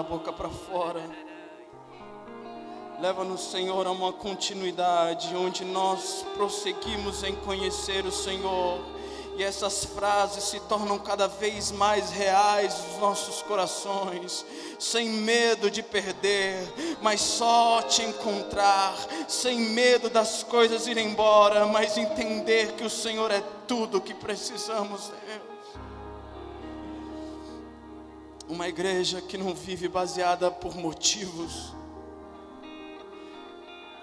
da boca para fora. Leva-nos, Senhor, a uma continuidade onde nós prosseguimos em conhecer o Senhor e essas frases se tornam cada vez mais reais nos nossos corações, sem medo de perder, mas só te encontrar, sem medo das coisas ir embora, mas entender que o Senhor é tudo que precisamos, Deus. Uma igreja que não vive baseada por motivos,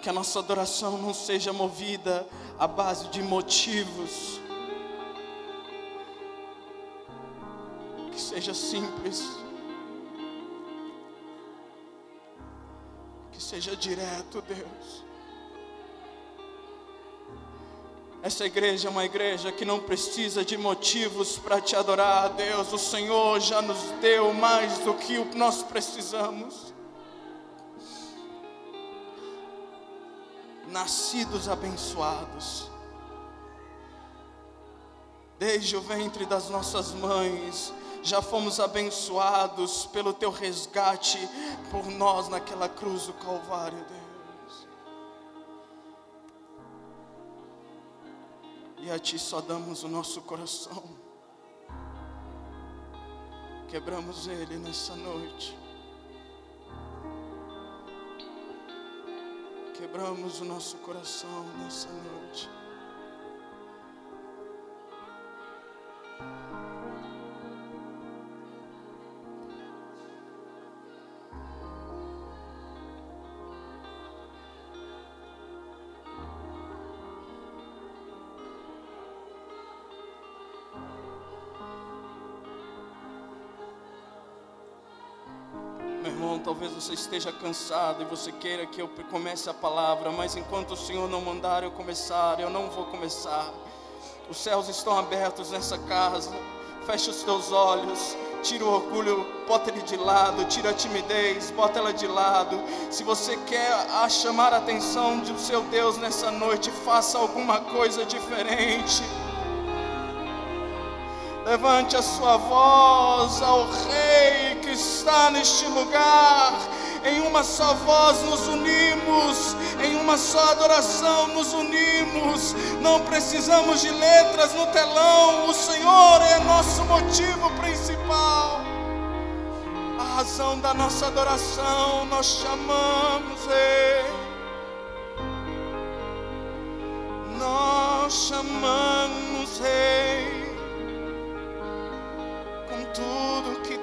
que a nossa adoração não seja movida à base de motivos, que seja simples, que seja direto, Deus. Essa igreja é uma igreja que não precisa de motivos para te adorar, Deus. O Senhor já nos deu mais do que o que nós precisamos. Nascidos abençoados. Desde o ventre das nossas mães, já fomos abençoados pelo teu resgate por nós naquela cruz do Calvário, Deus. E a Ti só damos o nosso coração. Quebramos ele nessa noite. quebramos o nosso coração nessa noite. Talvez você esteja cansado e você queira que eu comece a palavra, mas enquanto o Senhor não mandar eu começar, eu não vou começar. Os céus estão abertos nessa casa. Feche os teus olhos, tira o orgulho, bota ele de lado, tira a timidez, bota ela de lado. Se você quer a chamar a atenção do seu Deus nessa noite, faça alguma coisa diferente. Levante a sua voz ao Rei está neste lugar. Em uma só voz nos unimos, em uma só adoração nos unimos. Não precisamos de letras no telão, o Senhor é nosso motivo principal. A razão da nossa adoração nós chamamos Rei. Nós chamamos Rei com tudo que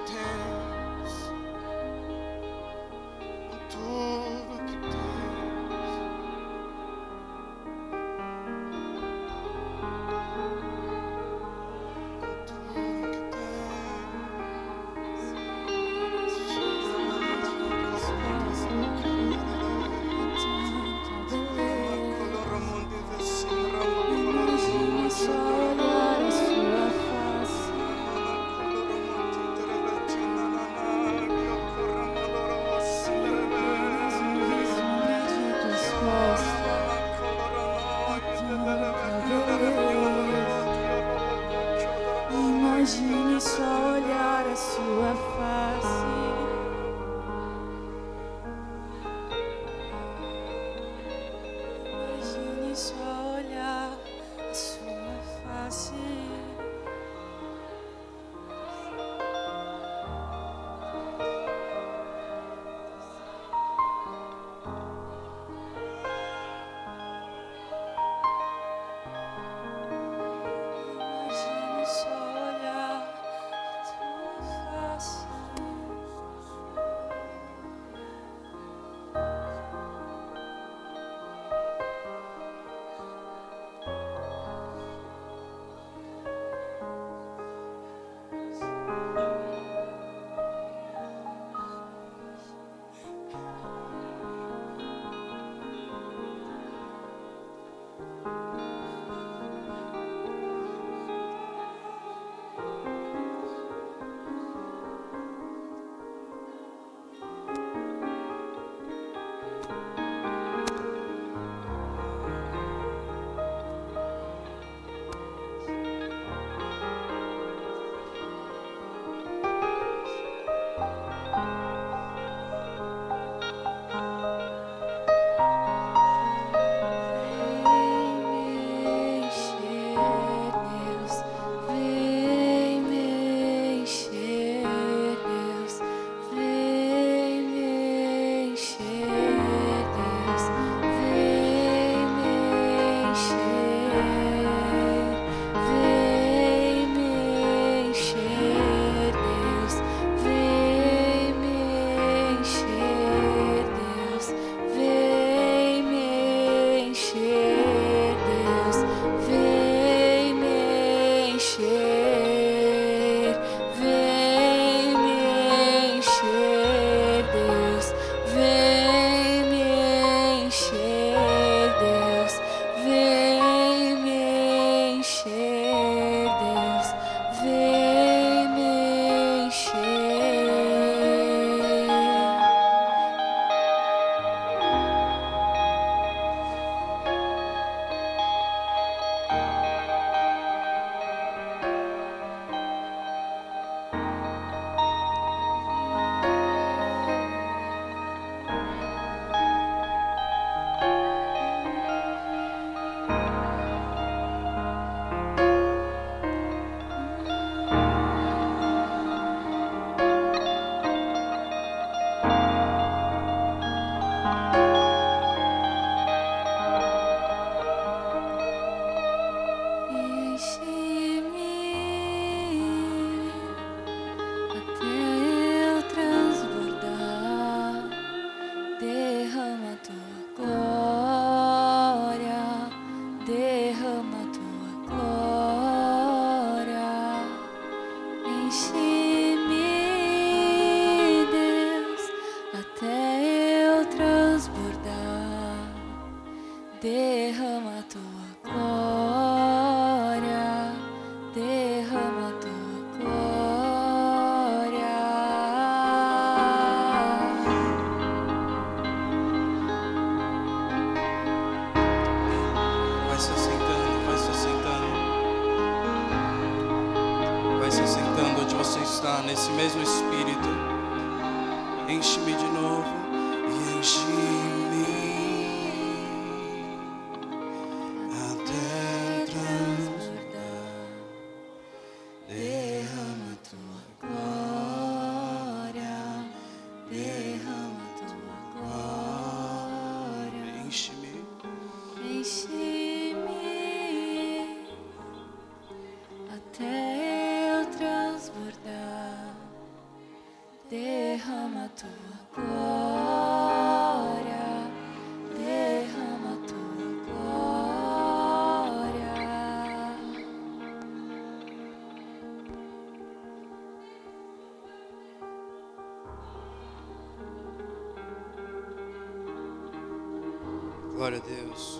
Glória a Deus.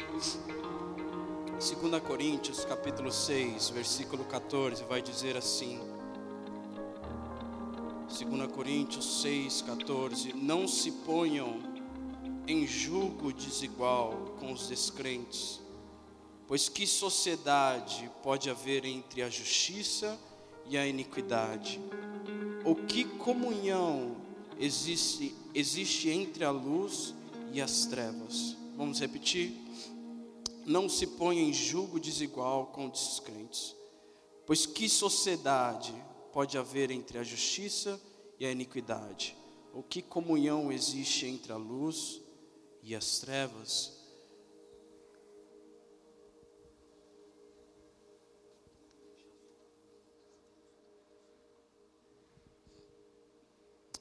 2 Coríntios, capítulo 6, versículo 14, vai dizer assim: 2 Coríntios 6, 14: Não se ponham em julgo desigual com os descrentes, pois que sociedade pode haver entre a justiça e a iniquidade? Ou que comunhão existe, existe entre a luz e as trevas? Vamos repetir? Não se ponha em julgo desigual com os descrentes, pois que sociedade pode haver entre a justiça e a iniquidade? Ou que comunhão existe entre a luz e as trevas?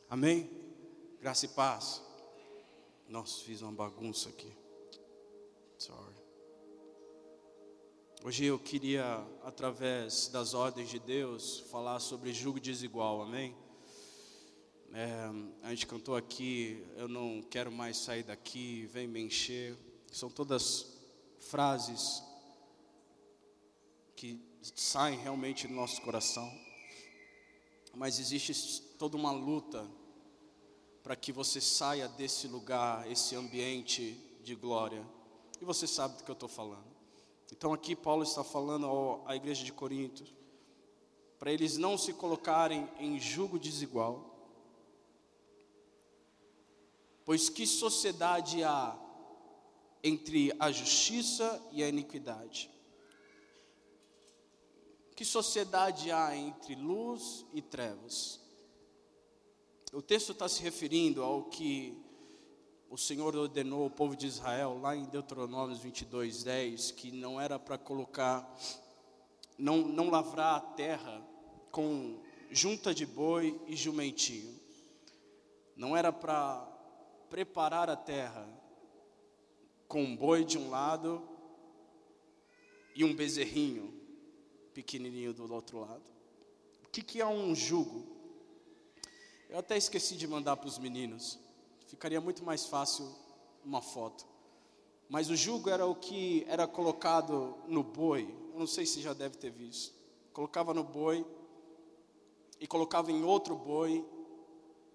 Amém? Graça e paz. Nossa, fiz uma bagunça aqui. Hoje eu queria, através das ordens de Deus, falar sobre julgo desigual, amém? É, a gente cantou aqui, eu não quero mais sair daqui, vem me encher. São todas frases que saem realmente do nosso coração. Mas existe toda uma luta para que você saia desse lugar, esse ambiente de glória. E você sabe do que eu estou falando. Então aqui Paulo está falando à igreja de Corinto, para eles não se colocarem em julgo desigual, pois que sociedade há entre a justiça e a iniquidade? Que sociedade há entre luz e trevas? O texto está se referindo ao que o Senhor ordenou ao povo de Israel, lá em Deuteronômio 22, 10, que não era para colocar, não, não lavrar a terra com junta de boi e jumentinho. Não era para preparar a terra com um boi de um lado e um bezerrinho pequenininho do outro lado. O que, que é um jugo? Eu até esqueci de mandar para os meninos. Ficaria muito mais fácil uma foto. Mas o jugo era o que era colocado no boi. Eu não sei se já deve ter visto. Colocava no boi e colocava em outro boi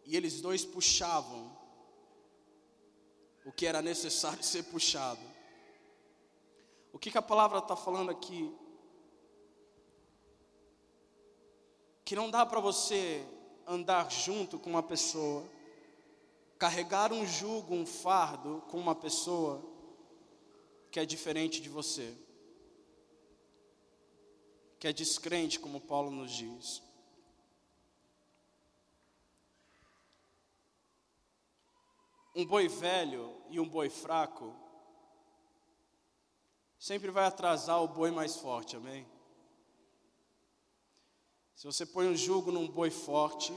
e eles dois puxavam o que era necessário ser puxado. O que, que a palavra está falando aqui? Que não dá para você andar junto com uma pessoa, carregar um jugo, um fardo com uma pessoa que é diferente de você, que é descrente, como Paulo nos diz. Um boi velho e um boi fraco sempre vai atrasar o boi mais forte, amém? Se você põe um jugo num boi forte,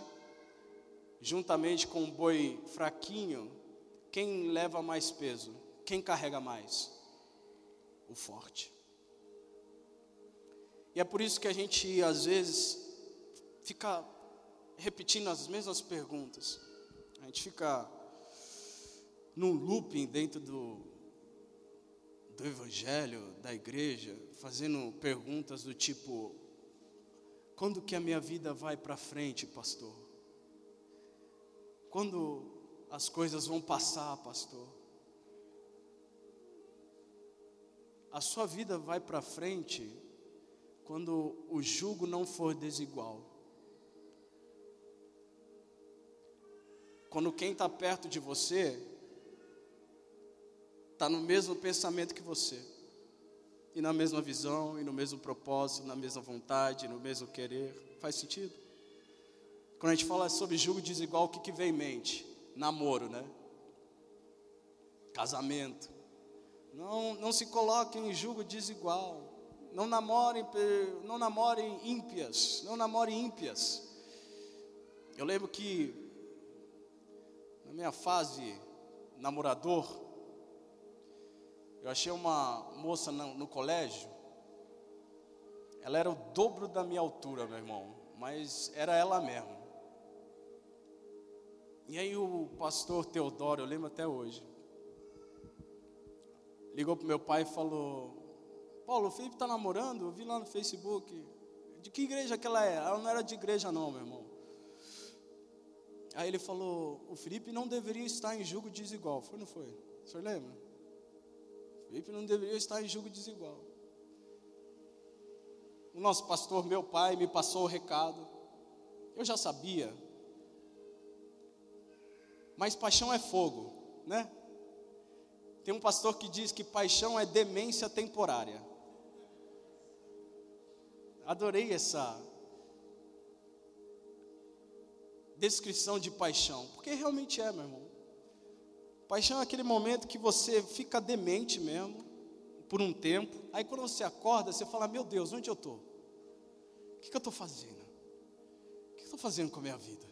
juntamente com um boi fraquinho, quem leva mais peso? Quem carrega mais? O forte. E é por isso que a gente, às vezes, fica repetindo as mesmas perguntas. A gente fica num looping dentro do, do evangelho, da igreja, fazendo perguntas do tipo: quando que a minha vida vai para frente, pastor? Quando as coisas vão passar, pastor? A sua vida vai para frente quando o jugo não for desigual. Quando quem está perto de você está no mesmo pensamento que você, e na mesma visão, e no mesmo propósito, na mesma vontade, no mesmo querer. Faz sentido? Quando a gente fala sobre julgo desigual, o que, que vem em mente? Namoro, né? Casamento. Não, não se coloquem em julgo desigual. Não namorem, não namorem ímpias. Não namorem ímpias. Eu lembro que na minha fase namorador, eu achei uma moça no, no colégio, ela era o dobro da minha altura, meu irmão, mas era ela mesmo. E aí o pastor Teodoro, eu lembro até hoje, ligou para meu pai e falou: Paulo, o Felipe está namorando? Eu vi lá no Facebook. De que igreja que ela é? Ela não era de igreja, não, meu irmão. Aí ele falou: O Felipe não deveria estar em julgo desigual. Foi ou não foi? O senhor lembra? Felipe não deveria estar em julgo desigual. O nosso pastor, meu pai, me passou o recado. Eu já sabia. Mas paixão é fogo, né? Tem um pastor que diz que paixão é demência temporária. Adorei essa descrição de paixão, porque realmente é, meu irmão. Paixão é aquele momento que você fica demente mesmo, por um tempo. Aí quando você acorda, você fala: Meu Deus, onde eu estou? O que, que eu estou fazendo? O que eu estou fazendo com a minha vida?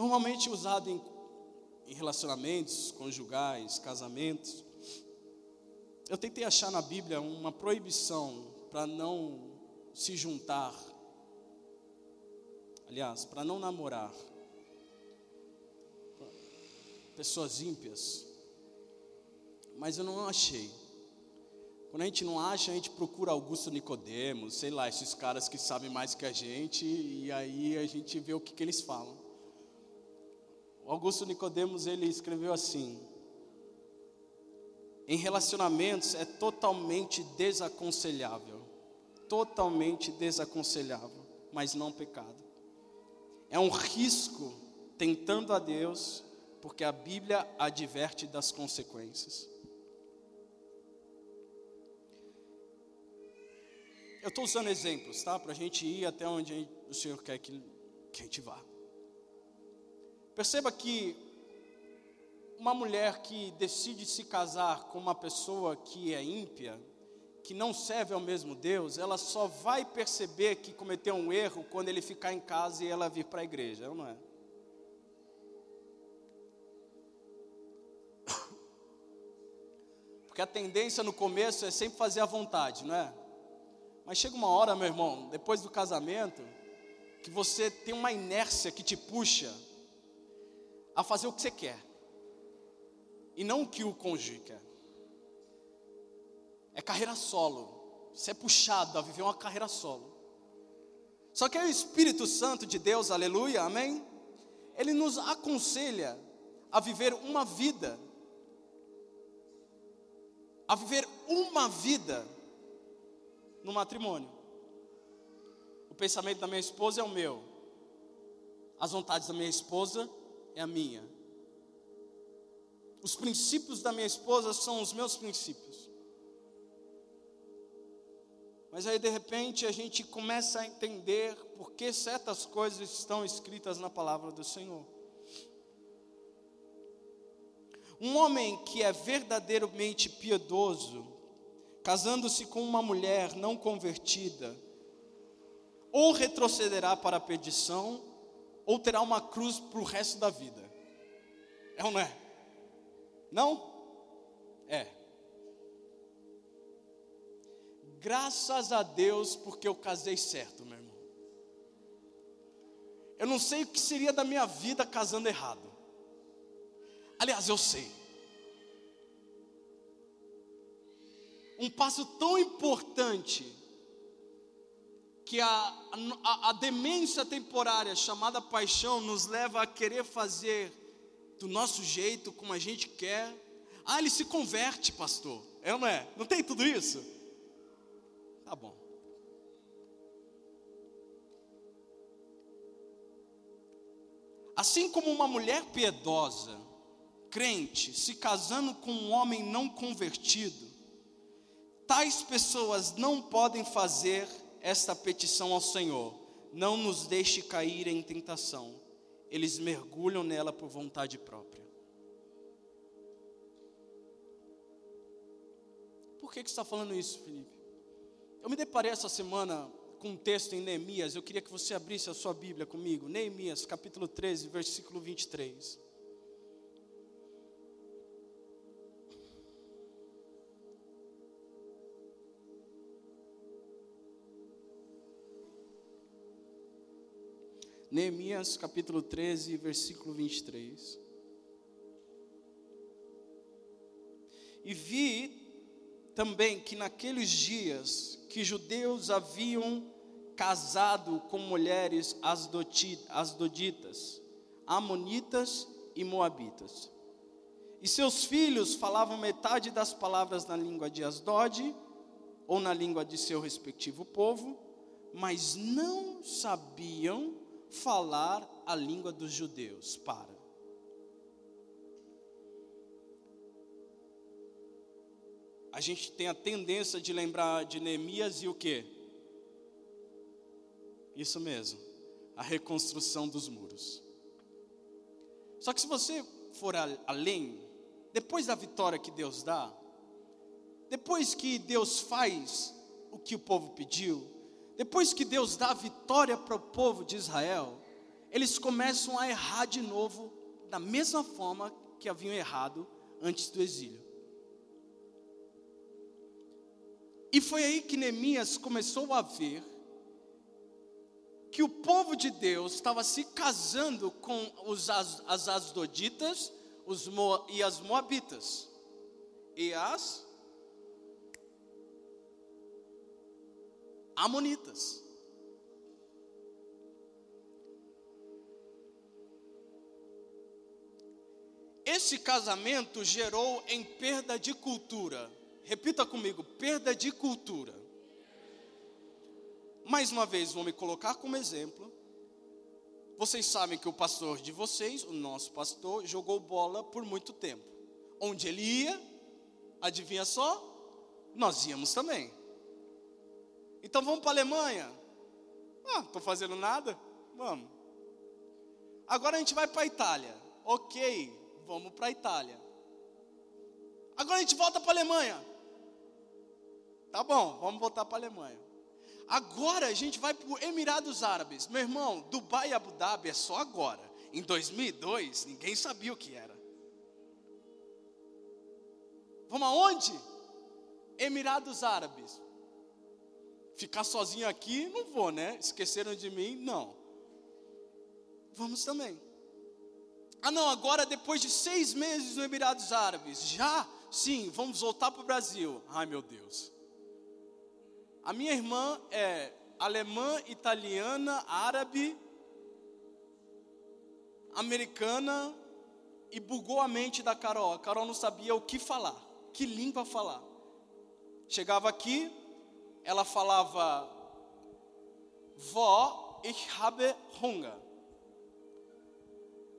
Normalmente usado em, em relacionamentos conjugais, casamentos. Eu tentei achar na Bíblia uma proibição para não se juntar aliás, para não namorar pessoas ímpias, mas eu não achei. Quando a gente não acha, a gente procura Augusto Nicodemos, sei lá, esses caras que sabem mais que a gente, e aí a gente vê o que, que eles falam. Augusto Nicodemos ele escreveu assim: em relacionamentos é totalmente desaconselhável, totalmente desaconselhável, mas não pecado. É um risco tentando a Deus, porque a Bíblia adverte das consequências. Eu estou usando exemplos, tá? Para a gente ir até onde o Senhor quer que, que a gente vá. Perceba que uma mulher que decide se casar com uma pessoa que é ímpia, que não serve ao mesmo Deus, ela só vai perceber que cometeu um erro quando ele ficar em casa e ela vir para a igreja, não é? Porque a tendência no começo é sempre fazer a vontade, não é? Mas chega uma hora, meu irmão, depois do casamento, que você tem uma inércia que te puxa a fazer o que você quer, e não o que o quer. É carreira solo. Você é puxado a viver uma carreira solo. Só que é o Espírito Santo de Deus, aleluia, amém? Ele nos aconselha a viver uma vida, a viver uma vida no matrimônio. O pensamento da minha esposa é o meu, as vontades da minha esposa é a minha, os princípios da minha esposa são os meus princípios. Mas aí de repente a gente começa a entender por que certas coisas estão escritas na palavra do Senhor. Um homem que é verdadeiramente piedoso, casando-se com uma mulher não convertida, ou retrocederá para a perdição, ou terá uma cruz para o resto da vida. É ou não é? Não? É. Graças a Deus, porque eu casei certo, meu irmão. Eu não sei o que seria da minha vida casando errado. Aliás, eu sei. Um passo tão importante que a, a, a demência temporária chamada paixão nos leva a querer fazer do nosso jeito, como a gente quer. Ah, ele se converte, pastor. É ou não é? Não tem tudo isso? Tá bom. Assim como uma mulher piedosa, crente, se casando com um homem não convertido, tais pessoas não podem fazer esta petição ao Senhor: não nos deixe cair em tentação. Eles mergulham nela por vontade própria. Por que, que está falando isso, Felipe? Eu me deparei essa semana com um texto em Neemias, eu queria que você abrisse a sua Bíblia comigo. Neemias, capítulo 13, versículo 23. Neemias capítulo 13, versículo 23. E vi também que naqueles dias que judeus haviam casado com mulheres asdoditas, amonitas e moabitas. E seus filhos falavam metade das palavras na língua de Asdod, ou na língua de seu respectivo povo, mas não sabiam falar a língua dos judeus. Para. a gente tem a tendência de lembrar de Neemias e o que? Isso mesmo, a reconstrução dos muros. Só que se você for além, depois da vitória que Deus dá, depois que Deus faz o que o povo pediu, depois que Deus dá a vitória para o povo de Israel, eles começam a errar de novo, da mesma forma que haviam errado antes do exílio. E foi aí que Neemias começou a ver que o povo de Deus estava se casando com os as, as asdoditas os e as moabitas e as amonitas. Esse casamento gerou em perda de cultura Repita comigo: perda de cultura. Mais uma vez, vou me colocar como exemplo. Vocês sabem que o pastor de vocês, o nosso pastor, jogou bola por muito tempo. Onde ele ia, adivinha só? Nós íamos também. Então vamos para a Alemanha. Ah, estou fazendo nada? Vamos. Agora a gente vai para a Itália. Ok, vamos para a Itália. Agora a gente volta para a Alemanha. Tá bom, vamos voltar para a Alemanha. Agora a gente vai para os Emirados Árabes. Meu irmão, Dubai e Abu Dhabi é só agora. Em 2002, ninguém sabia o que era. Vamos aonde? Emirados Árabes. Ficar sozinho aqui, não vou, né? Esqueceram de mim? Não. Vamos também. Ah, não, agora depois de seis meses no Emirados Árabes, já? Sim, vamos voltar para o Brasil. Ai, meu Deus. A minha irmã é alemã, italiana, árabe, americana e bugou a mente da Carol. A Carol não sabia o que falar, que língua falar. Chegava aqui, ela falava: Vó, ich habe Hunger.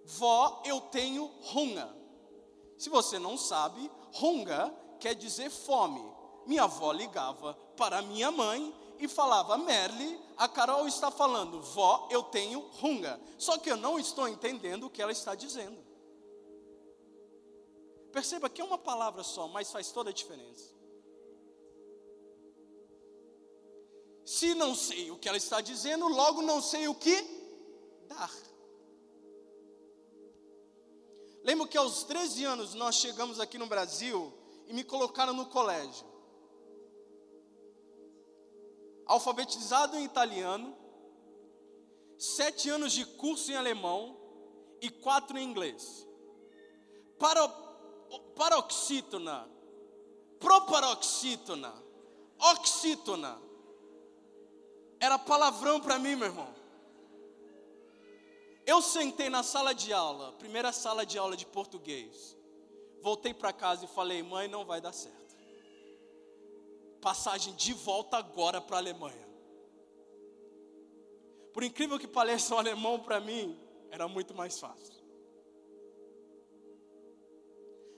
Vó, eu tenho Hunger. Se você não sabe, Hunger quer dizer fome. Minha avó ligava para minha mãe e falava: Merle, a Carol está falando, vó, eu tenho runga. Só que eu não estou entendendo o que ela está dizendo. Perceba que é uma palavra só, mas faz toda a diferença. Se não sei o que ela está dizendo, logo não sei o que dar. Lembro que aos 13 anos nós chegamos aqui no Brasil e me colocaram no colégio. alfabetizado em italiano, sete anos de curso em alemão e quatro em inglês. Paro, paroxítona, proparoxítona, oxítona. Era palavrão para mim, meu irmão. Eu sentei na sala de aula, primeira sala de aula de português. Voltei para casa e falei: mãe, não vai dar certo. Passagem de volta agora para a Alemanha. Por incrível que pareça, o alemão para mim era muito mais fácil.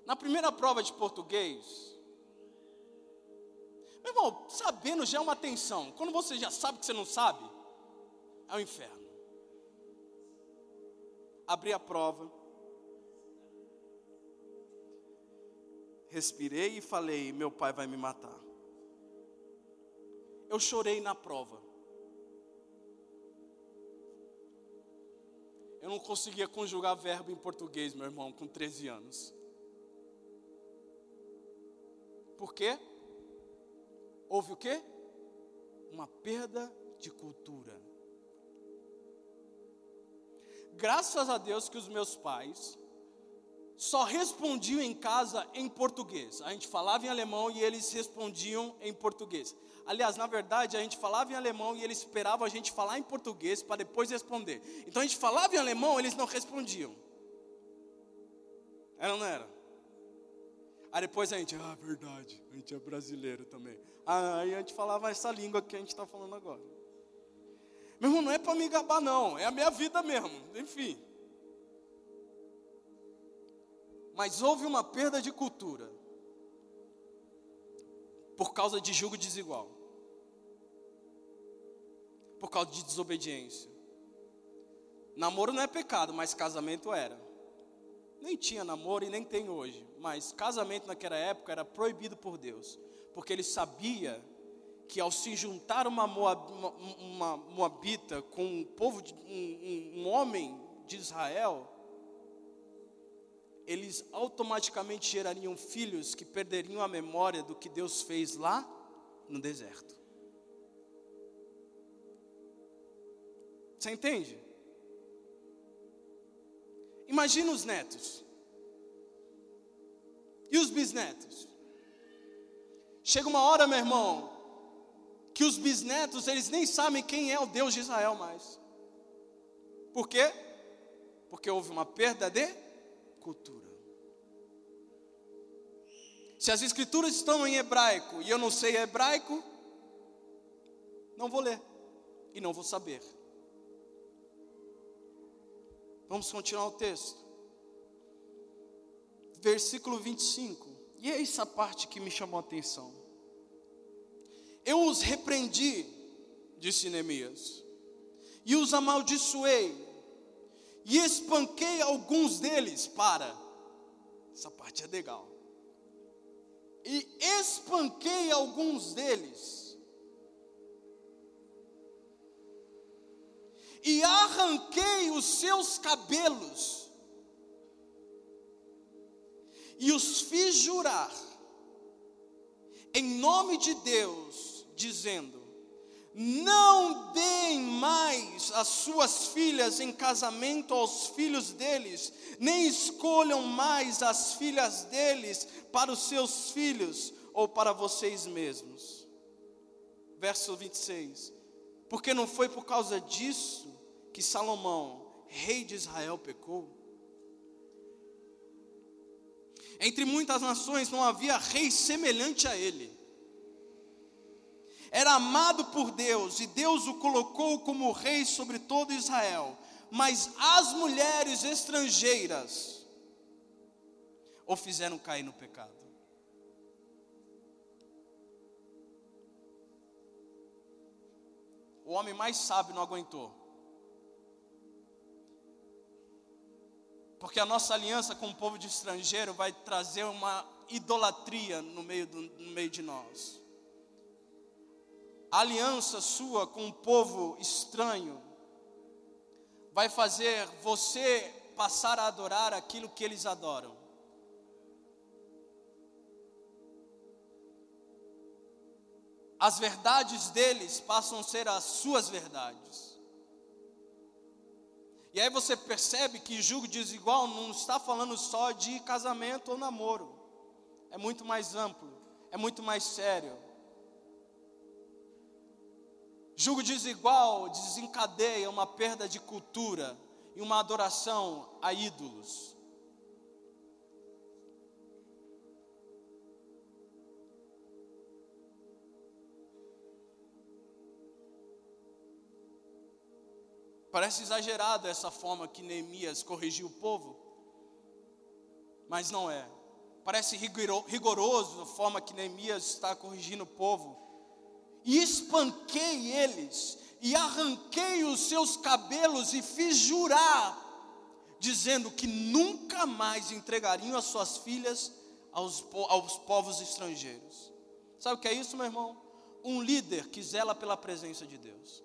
Na primeira prova de português, meu irmão, sabendo já é uma tensão. Quando você já sabe que você não sabe, é o um inferno. Abri a prova. Respirei e falei: Meu pai vai me matar. Eu chorei na prova. Eu não conseguia conjugar verbo em português, meu irmão, com 13 anos. Por quê? Houve o quê? Uma perda de cultura. Graças a Deus que os meus pais só respondiam em casa em português. A gente falava em alemão e eles respondiam em português. Aliás, na verdade, a gente falava em alemão e eles esperavam a gente falar em português para depois responder. Então a gente falava em alemão, eles não respondiam. Era ou não era? Aí depois a gente, ah, verdade, a gente é brasileiro também. Aí a gente falava essa língua que a gente está falando agora. Meu irmão, não é para me gabar, não, é a minha vida mesmo, enfim. Mas houve uma perda de cultura por causa de julgo desigual, por causa de desobediência. Namoro não é pecado, mas casamento era. Nem tinha namoro e nem tem hoje, mas casamento naquela época era proibido por Deus, porque ele sabia que ao se juntar uma, Moab, uma, uma moabita com um povo, de, um, um homem de Israel, eles automaticamente gerariam filhos que perderiam a memória do que Deus fez lá no deserto. Você entende? Imagina os netos. E os bisnetos? Chega uma hora, meu irmão, que os bisnetos, eles nem sabem quem é o Deus de Israel mais. Por quê? Porque houve uma perda de cultura. Se as escrituras estão em hebraico e eu não sei hebraico, não vou ler e não vou saber. Vamos continuar o texto. Versículo 25. E é essa parte que me chamou a atenção. Eu os repreendi, disse Neemias, e os amaldiçoei, e espanquei alguns deles para. Essa parte é legal. E espanquei alguns deles. E arranquei os seus cabelos. E os fiz jurar, em nome de Deus, dizendo: não deem mais as suas filhas em casamento aos filhos deles, nem escolham mais as filhas deles para os seus filhos ou para vocês mesmos. Verso 26. Porque não foi por causa disso que Salomão, rei de Israel, pecou? Entre muitas nações não havia rei semelhante a ele era amado por Deus e Deus o colocou como rei sobre todo Israel. Mas as mulheres estrangeiras o fizeram cair no pecado. O homem mais sábio não aguentou. Porque a nossa aliança com o povo de estrangeiro vai trazer uma idolatria no meio, do, no meio de nós a aliança sua com um povo estranho vai fazer você passar a adorar aquilo que eles adoram. As verdades deles passam a ser as suas verdades. E aí você percebe que julgo desigual não está falando só de casamento ou namoro. É muito mais amplo, é muito mais sério. Julgo desigual desencadeia uma perda de cultura e uma adoração a ídolos. Parece exagerado essa forma que Neemias corrigiu o povo, mas não é. Parece rigoroso a forma que Neemias está corrigindo o povo. E espanquei eles, e arranquei os seus cabelos, e fiz jurar, dizendo que nunca mais entregariam as suas filhas aos, aos povos estrangeiros. Sabe o que é isso, meu irmão? Um líder que zela pela presença de Deus.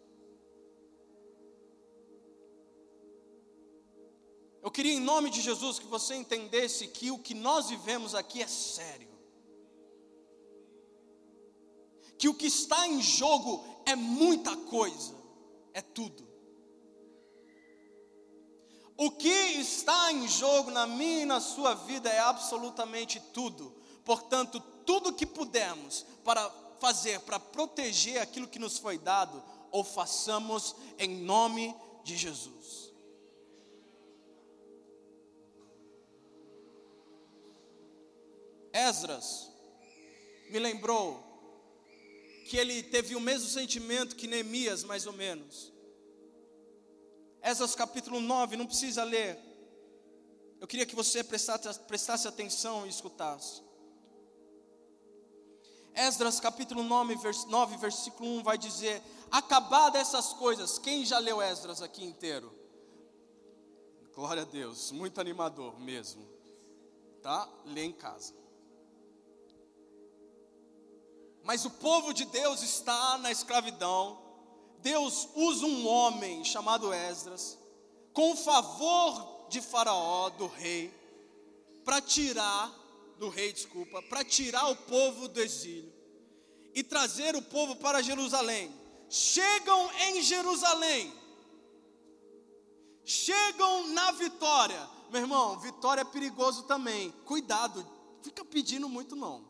Eu queria, em nome de Jesus, que você entendesse que o que nós vivemos aqui é sério. Que o que está em jogo é muita coisa, é tudo. O que está em jogo na minha e na sua vida é absolutamente tudo. Portanto, tudo que pudermos para fazer, para proteger aquilo que nos foi dado, ou façamos em nome de Jesus. Esdras me lembrou que ele teve o mesmo sentimento que Neemias, mais ou menos. Esdras capítulo 9, não precisa ler. Eu queria que você prestasse, prestasse atenção e escutasse. Esdras capítulo 9, vers, 9, versículo 1 vai dizer: Acabadas essas coisas, quem já leu Esdras aqui inteiro? Glória a Deus, muito animador mesmo. Tá? Lê em casa. Mas o povo de Deus está na escravidão. Deus usa um homem chamado Esdras, com o favor de Faraó, do rei, para tirar, do rei, desculpa, para tirar o povo do exílio e trazer o povo para Jerusalém. Chegam em Jerusalém, chegam na vitória. Meu irmão, vitória é perigoso também. Cuidado, fica pedindo muito não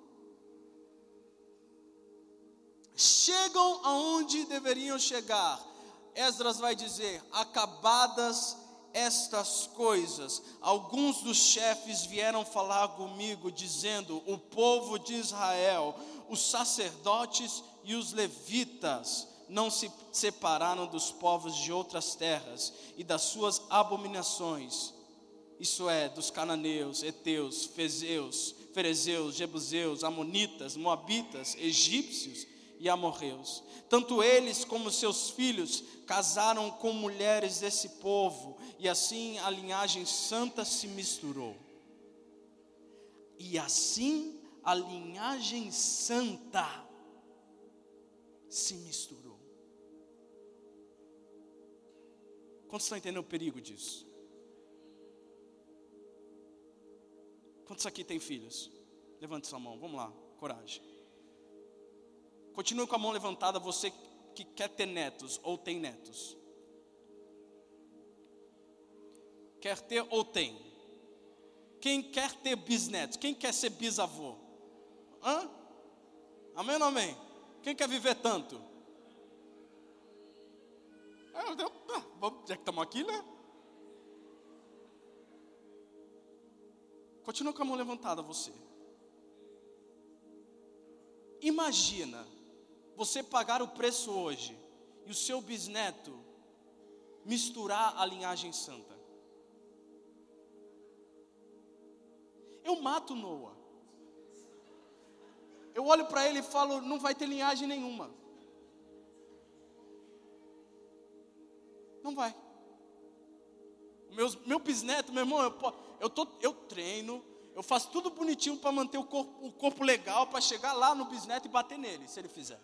chegam aonde deveriam chegar. Esdras vai dizer: acabadas estas coisas, alguns dos chefes vieram falar comigo, dizendo: o povo de Israel, os sacerdotes e os levitas, não se separaram dos povos de outras terras e das suas abominações, isso é, dos cananeus, heteus, fezeus, ferezeus, jebuseus, amonitas, moabitas, egípcios e amorreus. Tanto eles como seus filhos casaram com mulheres desse povo, e assim a linhagem santa se misturou. E assim a linhagem santa se misturou. Quantos estão entendendo o perigo disso? Quantos aqui têm filhos? Levante sua mão, vamos lá, coragem. Continue com a mão levantada, você que quer ter netos ou tem netos. Quer ter ou tem? Quem quer ter bisnetos? Quem quer ser bisavô? Hã? Amém ou amém? Quem quer viver tanto? É, já que estamos aqui, né? Continua com a mão levantada, você. Imagina você pagar o preço hoje e o seu bisneto misturar a linhagem santa. Eu mato Noah. Eu olho para ele e falo: não vai ter linhagem nenhuma. Não vai. Meu bisneto, meu irmão, eu, eu, tô, eu treino, eu faço tudo bonitinho para manter o corpo, o corpo legal, para chegar lá no bisneto e bater nele, se ele fizer.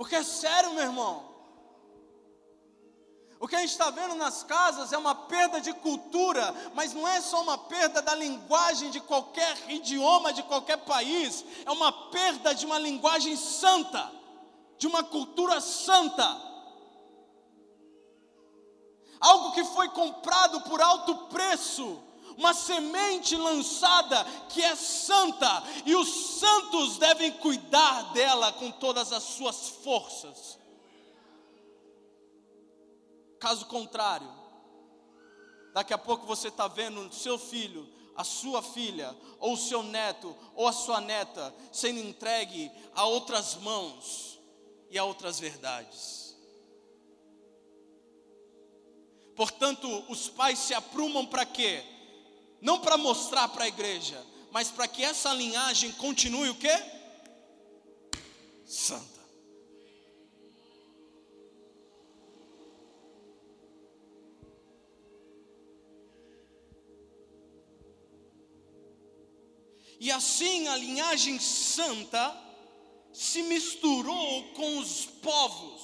Porque é sério, meu irmão. O que a gente está vendo nas casas é uma perda de cultura, mas não é só uma perda da linguagem de qualquer idioma de qualquer país, é uma perda de uma linguagem santa, de uma cultura santa. algo que foi comprado por alto preço, uma semente lançada que é santa, e os santos devem cuidar dela com todas as suas forças. Caso contrário, daqui a pouco você está vendo seu filho, a sua filha, ou seu neto, ou a sua neta sendo entregue a outras mãos e a outras verdades. Portanto, os pais se aprumam para quê? Não para mostrar para a igreja, mas para que essa linhagem continue o quê? Santa. E assim a linhagem santa se misturou com os povos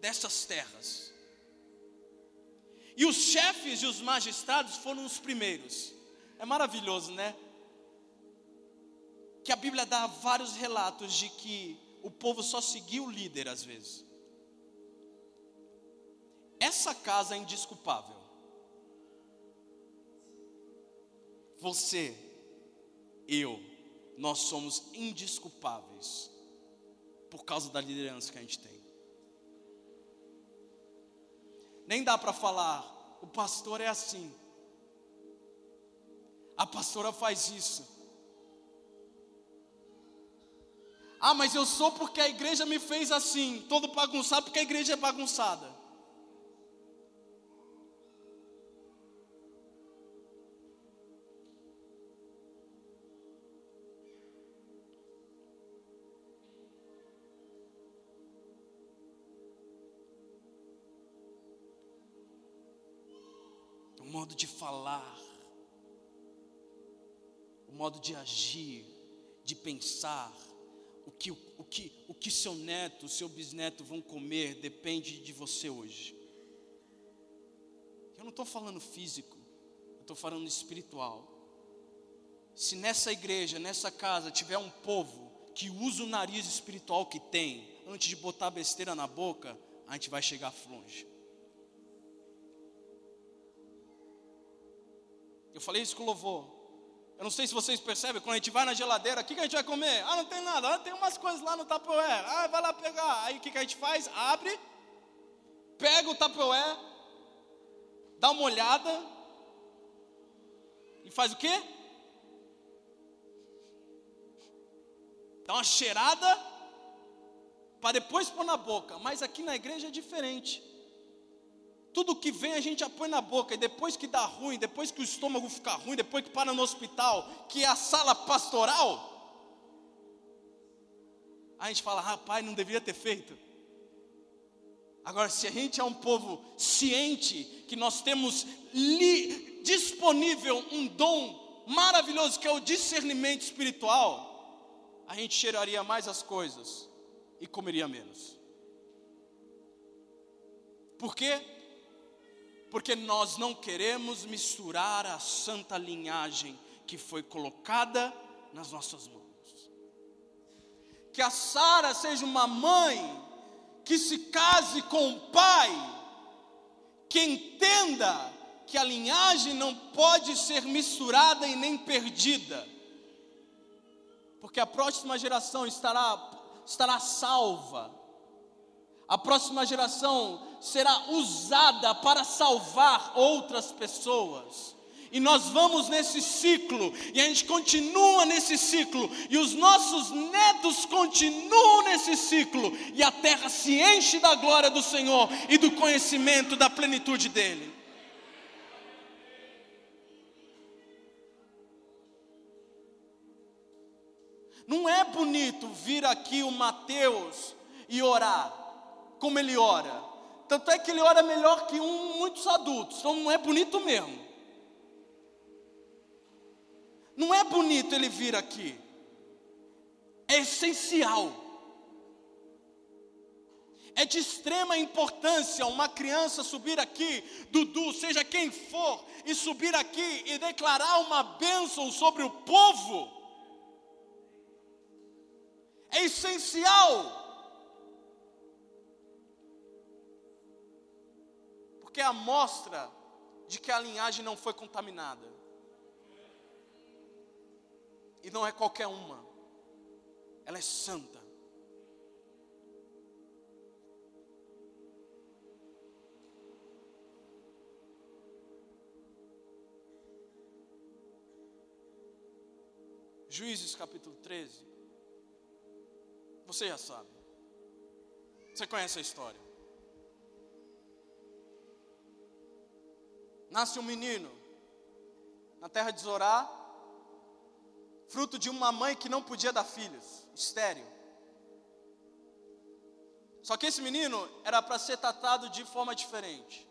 dessas terras. E os chefes e os magistrados foram os primeiros. É maravilhoso, né? Que a Bíblia dá vários relatos de que o povo só seguia o líder às vezes. Essa casa é indisculpável. Você, eu, nós somos indisculpáveis por causa da liderança que a gente tem. Nem dá para falar, o pastor é assim, a pastora faz isso. Ah, mas eu sou porque a igreja me fez assim, todo bagunçado porque a igreja é bagunçada. Modo de falar, o modo de agir, de pensar, o que, o que, o que seu neto, seu bisneto vão comer depende de você hoje. Eu não estou falando físico, eu estou falando espiritual. Se nessa igreja, nessa casa, tiver um povo que usa o nariz espiritual que tem, antes de botar besteira na boca, a gente vai chegar longe. Falei isso com louvor. Eu não sei se vocês percebem, quando a gente vai na geladeira, o que, que a gente vai comer? Ah, não tem nada. Ah, tem umas coisas lá no Tupperware. Ah, vai lá pegar. Aí o que, que a gente faz? Abre, pega o Tupperware, dá uma olhada e faz o quê? Dá uma cheirada para depois pôr na boca. Mas aqui na igreja é diferente. Tudo que vem a gente põe na boca, e depois que dá ruim, depois que o estômago fica ruim, depois que para no hospital, que é a sala pastoral, a gente fala, rapaz, não deveria ter feito. Agora, se a gente é um povo ciente, que nós temos li, disponível um dom maravilhoso, que é o discernimento espiritual, a gente cheiraria mais as coisas e comeria menos. Por quê? Porque nós não queremos misturar a santa linhagem que foi colocada nas nossas mãos. Que a Sara seja uma mãe que se case com o pai, que entenda que a linhagem não pode ser misturada e nem perdida, porque a próxima geração estará, estará salva a próxima geração será usada para salvar outras pessoas. E nós vamos nesse ciclo, e a gente continua nesse ciclo, e os nossos netos continuam nesse ciclo, e a terra se enche da glória do Senhor e do conhecimento da plenitude dEle. Não é bonito vir aqui o Mateus e orar como ele ora. Tanto é que ele ora melhor que um, muitos adultos, então não é bonito mesmo. Não é bonito ele vir aqui, é essencial. É de extrema importância uma criança subir aqui, Dudu, seja quem for, e subir aqui e declarar uma bênção sobre o povo. É essencial Porque é a mostra de que a linhagem não foi contaminada. E não é qualquer uma. Ela é santa. Juízes capítulo 13. Você já sabe. Você conhece a história. Nasce um menino na terra de Zorá, fruto de uma mãe que não podia dar filhos, estéreo. Só que esse menino era para ser tratado de forma diferente.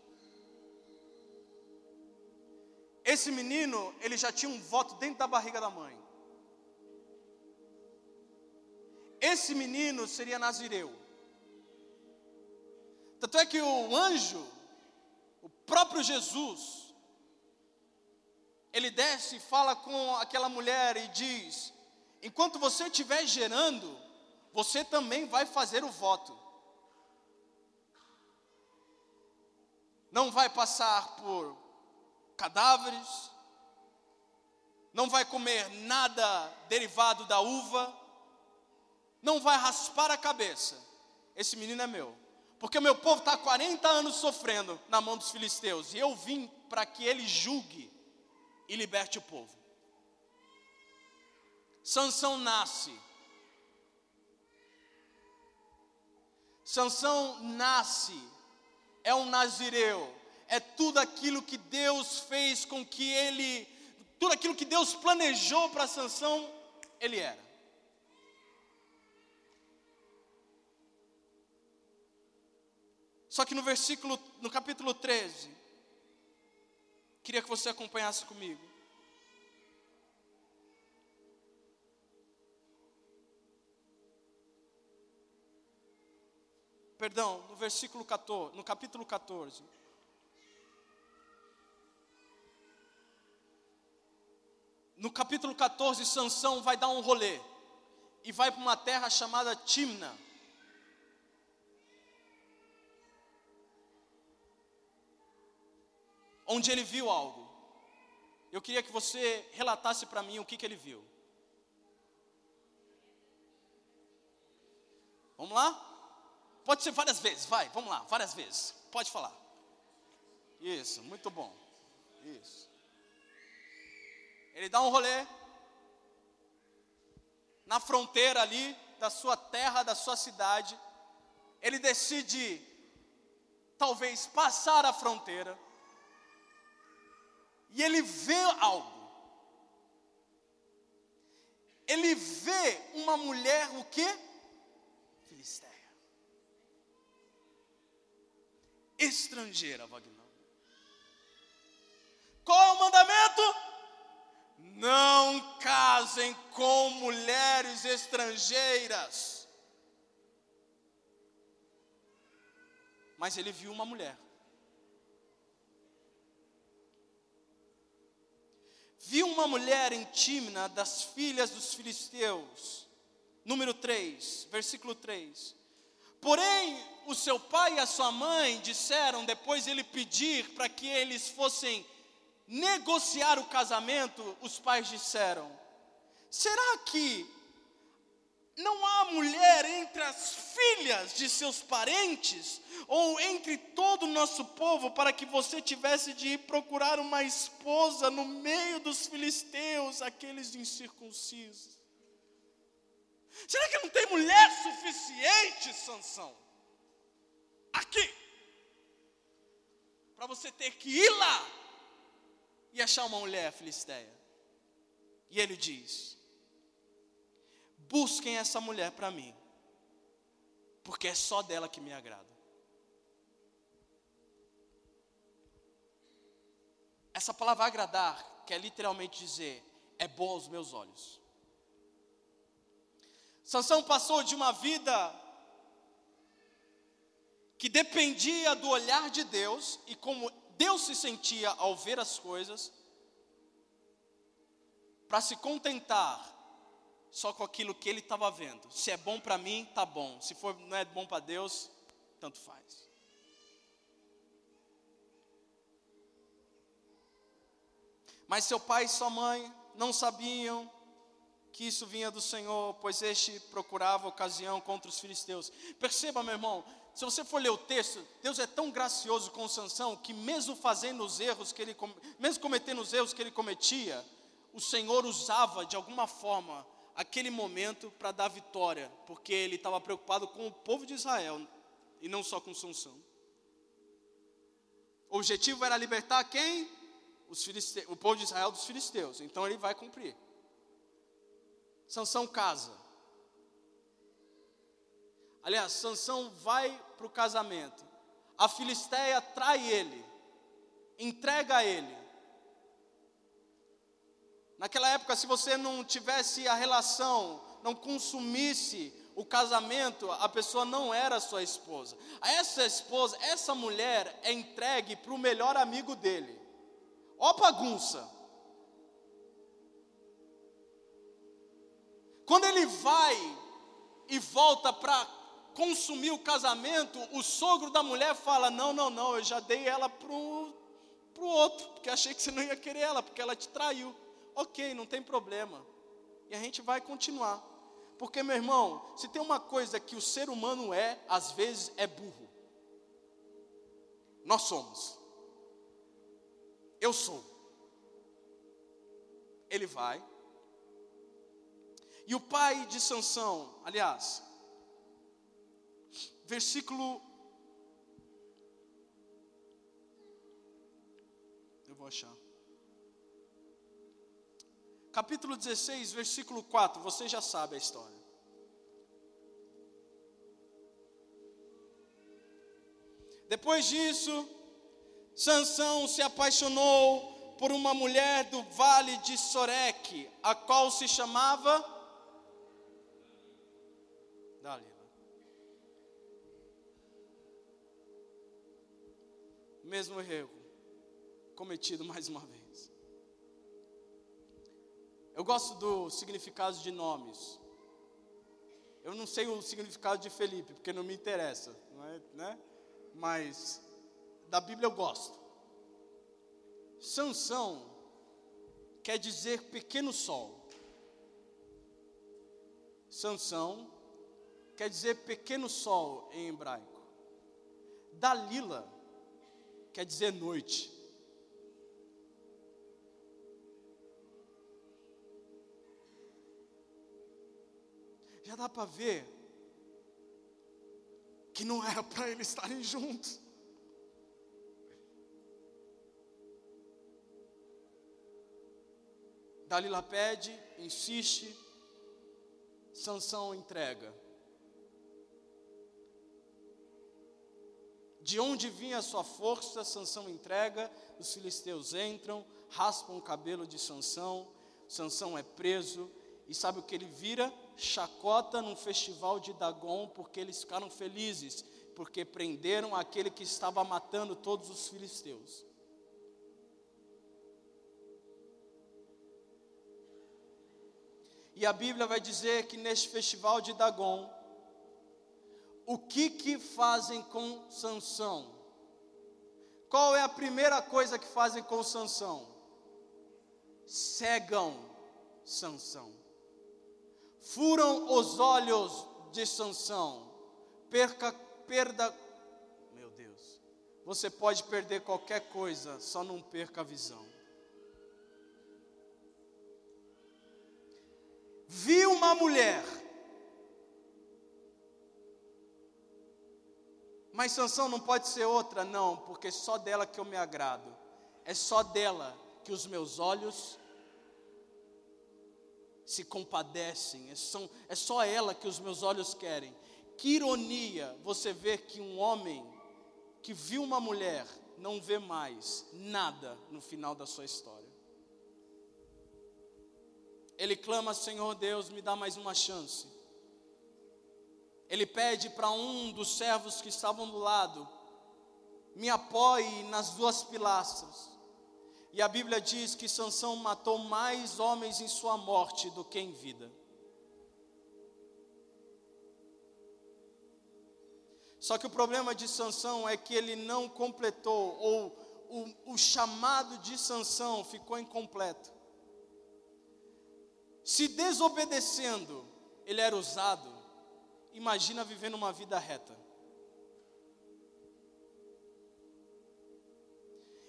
Esse menino, ele já tinha um voto dentro da barriga da mãe. esse menino seria Nazireu. Tanto é que o anjo, próprio Jesus, ele desce e fala com aquela mulher e diz: enquanto você estiver gerando, você também vai fazer o voto. Não vai passar por cadáveres, não vai comer nada derivado da uva, não vai raspar a cabeça. Esse menino é meu. Porque o meu povo está 40 anos sofrendo na mão dos filisteus. E eu vim para que ele julgue e liberte o povo. Sansão nasce. Sansão nasce. É um nazireu. É tudo aquilo que Deus fez com que ele. Tudo aquilo que Deus planejou para Sansão, ele era. Só que no versículo, no capítulo 13, queria que você acompanhasse comigo. Perdão, no versículo 14, no capítulo 14. No capítulo 14, Sansão vai dar um rolê e vai para uma terra chamada Timna. Onde ele viu algo. Eu queria que você relatasse para mim o que, que ele viu. Vamos lá? Pode ser várias vezes, vai, vamos lá, várias vezes. Pode falar. Isso, muito bom. Isso. Ele dá um rolê na fronteira ali da sua terra, da sua cidade. Ele decide talvez passar a fronteira e ele vê algo. Ele vê uma mulher o quê? Filisteia. Estrangeira, Wagner. Qual é o mandamento? Não casem com mulheres estrangeiras. Mas ele viu uma mulher. Viu uma mulher em Timna das filhas dos filisteus. Número 3, versículo 3. Porém, o seu pai e a sua mãe disseram, depois ele pedir para que eles fossem negociar o casamento, os pais disseram: Será que não há mulher entre as filhas de seus parentes, ou entre todo o nosso povo, para que você tivesse de ir procurar uma esposa no meio dos filisteus, aqueles incircuncisos. Será que não tem mulher suficiente, Sansão? Aqui. Para você ter que ir lá e achar uma mulher filisteia. E ele diz: busquem essa mulher para mim, porque é só dela que me agrada. Essa palavra agradar quer literalmente dizer é bom aos meus olhos. Sansão passou de uma vida que dependia do olhar de Deus e como Deus se sentia ao ver as coisas, para se contentar só com aquilo que ele estava vendo. Se é bom para mim, tá bom. Se for não é bom para Deus, tanto faz. Mas seu pai e sua mãe não sabiam que isso vinha do Senhor, pois este procurava ocasião contra os filisteus. Perceba, meu irmão, se você for ler o texto, Deus é tão gracioso com Sansão que mesmo fazendo os erros que ele mesmo cometendo os erros que ele cometia, o Senhor usava de alguma forma aquele momento para dar vitória, porque ele estava preocupado com o povo de Israel e não só com Sansão. O objetivo era libertar quem? o povo de Israel dos filisteus. Então ele vai cumprir. Sansão casa. Aliás, Sansão vai para o casamento. A filisteia trai ele, entrega a ele. Naquela época, se você não tivesse a relação, não consumisse o casamento, a pessoa não era sua esposa. Essa esposa, essa mulher é entregue para o melhor amigo dele. Ó bagunça. Quando ele vai e volta para consumir o casamento, o sogro da mulher fala: Não, não, não, eu já dei ela para o outro, porque achei que você não ia querer ela, porque ela te traiu. Ok, não tem problema. E a gente vai continuar. Porque, meu irmão, se tem uma coisa que o ser humano é, às vezes é burro. Nós somos. Eu sou. Ele vai. E o pai de Sansão, aliás, versículo Eu vou achar. Capítulo 16, versículo 4, você já sabe a história. Depois disso, Sansão se apaixonou por uma mulher do vale de Soreque, a qual se chamava Dalila. Mesmo erro cometido mais uma vez. Eu gosto do significado de nomes. Eu não sei o significado de Felipe, porque não me interessa, não é, né? Mas da Bíblia eu gosto. Sansão quer dizer pequeno sol. Sansão quer dizer pequeno sol em hebraico. Dalila quer dizer noite. Já dá para ver que não era para eles estarem juntos. Dalila pede, insiste, Sansão entrega. De onde vinha a sua força, Sansão entrega, os filisteus entram, raspam o cabelo de Sansão, Sansão é preso, e sabe o que ele vira? Chacota num festival de Dagon, porque eles ficaram felizes, porque prenderam aquele que estava matando todos os filisteus. E a Bíblia vai dizer que neste festival de Dagon, o que que fazem com Sansão? Qual é a primeira coisa que fazem com Sansão? Cegam Sansão. Furam os olhos de Sansão. Perca, perda. Meu Deus. Você pode perder qualquer coisa, só não perca a visão. vi uma mulher. Mas Sansão não pode ser outra, não, porque só dela que eu me agrado. É só dela que os meus olhos se compadecem. É só, é só ela que os meus olhos querem. Que ironia você ver que um homem que viu uma mulher não vê mais nada no final da sua história. Ele clama: Senhor Deus, me dá mais uma chance. Ele pede para um dos servos que estavam do lado: me apoie nas duas pilastras. E a Bíblia diz que Sansão matou mais homens em sua morte do que em vida. Só que o problema de Sansão é que ele não completou ou o, o chamado de Sansão ficou incompleto. Se desobedecendo ele era usado, imagina vivendo uma vida reta.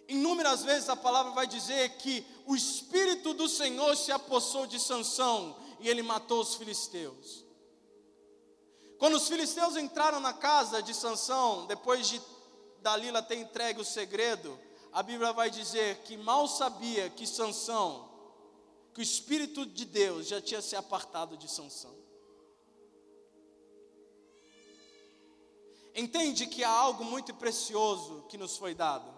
Inúmeras vezes a palavra vai dizer que o Espírito do Senhor se apossou de Sansão e ele matou os filisteus. Quando os filisteus entraram na casa de Sansão, depois de Dalila ter entregue o segredo, a Bíblia vai dizer que mal sabia que Sansão, que o Espírito de Deus já tinha se apartado de Sansão. Entende que há algo muito precioso que nos foi dado.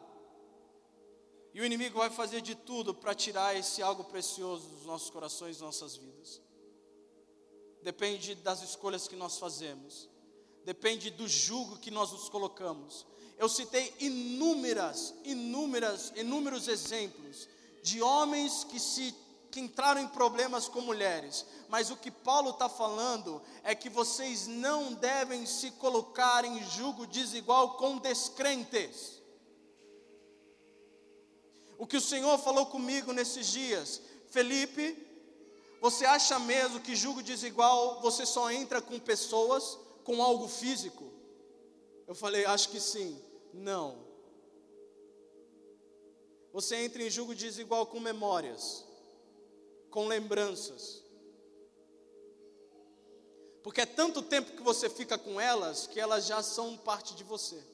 E o inimigo vai fazer de tudo para tirar esse algo precioso dos nossos corações, nossas vidas. Depende das escolhas que nós fazemos. Depende do jugo que nós nos colocamos. Eu citei inúmeras, inúmeras, inúmeros exemplos de homens que se que entraram em problemas com mulheres, mas o que Paulo está falando é que vocês não devem se colocar em jugo desigual com descrentes. O que o Senhor falou comigo nesses dias, Felipe, você acha mesmo que julgo desigual você só entra com pessoas, com algo físico? Eu falei, acho que sim. Não. Você entra em julgo desigual com memórias, com lembranças. Porque é tanto tempo que você fica com elas que elas já são parte de você.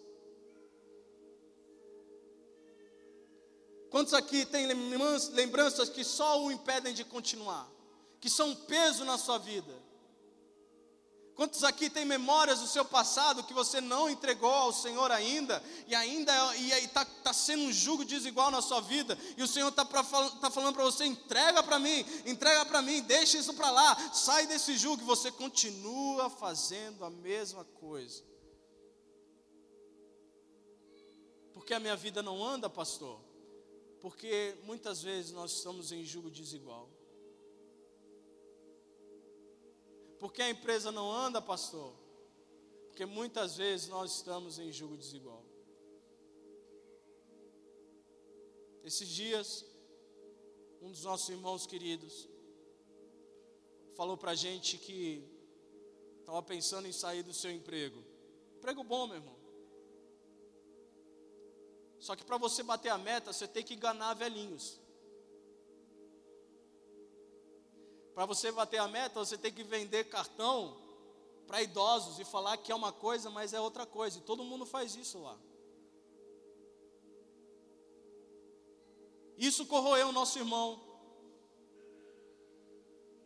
Quantos aqui têm lembranças que só o impedem de continuar? Que são um peso na sua vida? Quantos aqui têm memórias do seu passado que você não entregou ao Senhor ainda, e ainda está tá sendo um jugo desigual na sua vida, e o Senhor está tá falando para você: entrega para mim, entrega para mim, deixa isso para lá, sai desse jugo, e você continua fazendo a mesma coisa. Porque a minha vida não anda, pastor? Porque muitas vezes nós estamos em julgo desigual. Porque a empresa não anda, pastor? Porque muitas vezes nós estamos em julgo desigual. Esses dias, um dos nossos irmãos queridos falou para a gente que estava pensando em sair do seu emprego. Emprego bom, meu irmão. Só que para você bater a meta, você tem que enganar velhinhos. Para você bater a meta, você tem que vender cartão para idosos e falar que é uma coisa, mas é outra coisa. E todo mundo faz isso lá. Isso corroeu o nosso irmão.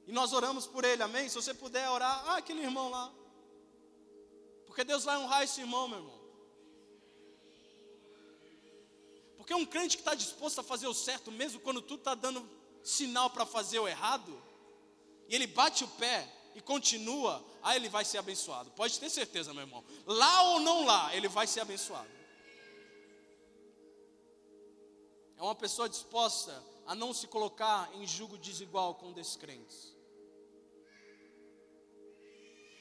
E nós oramos por ele, amém? Se você puder orar, ah, aquele irmão lá. Porque Deus vai honrar esse irmão, meu irmão. Porque um crente que está disposto a fazer o certo, mesmo quando tudo está dando sinal para fazer o errado, e ele bate o pé e continua, aí ele vai ser abençoado. Pode ter certeza, meu irmão. Lá ou não lá, ele vai ser abençoado. É uma pessoa disposta a não se colocar em julgo desigual com descrentes.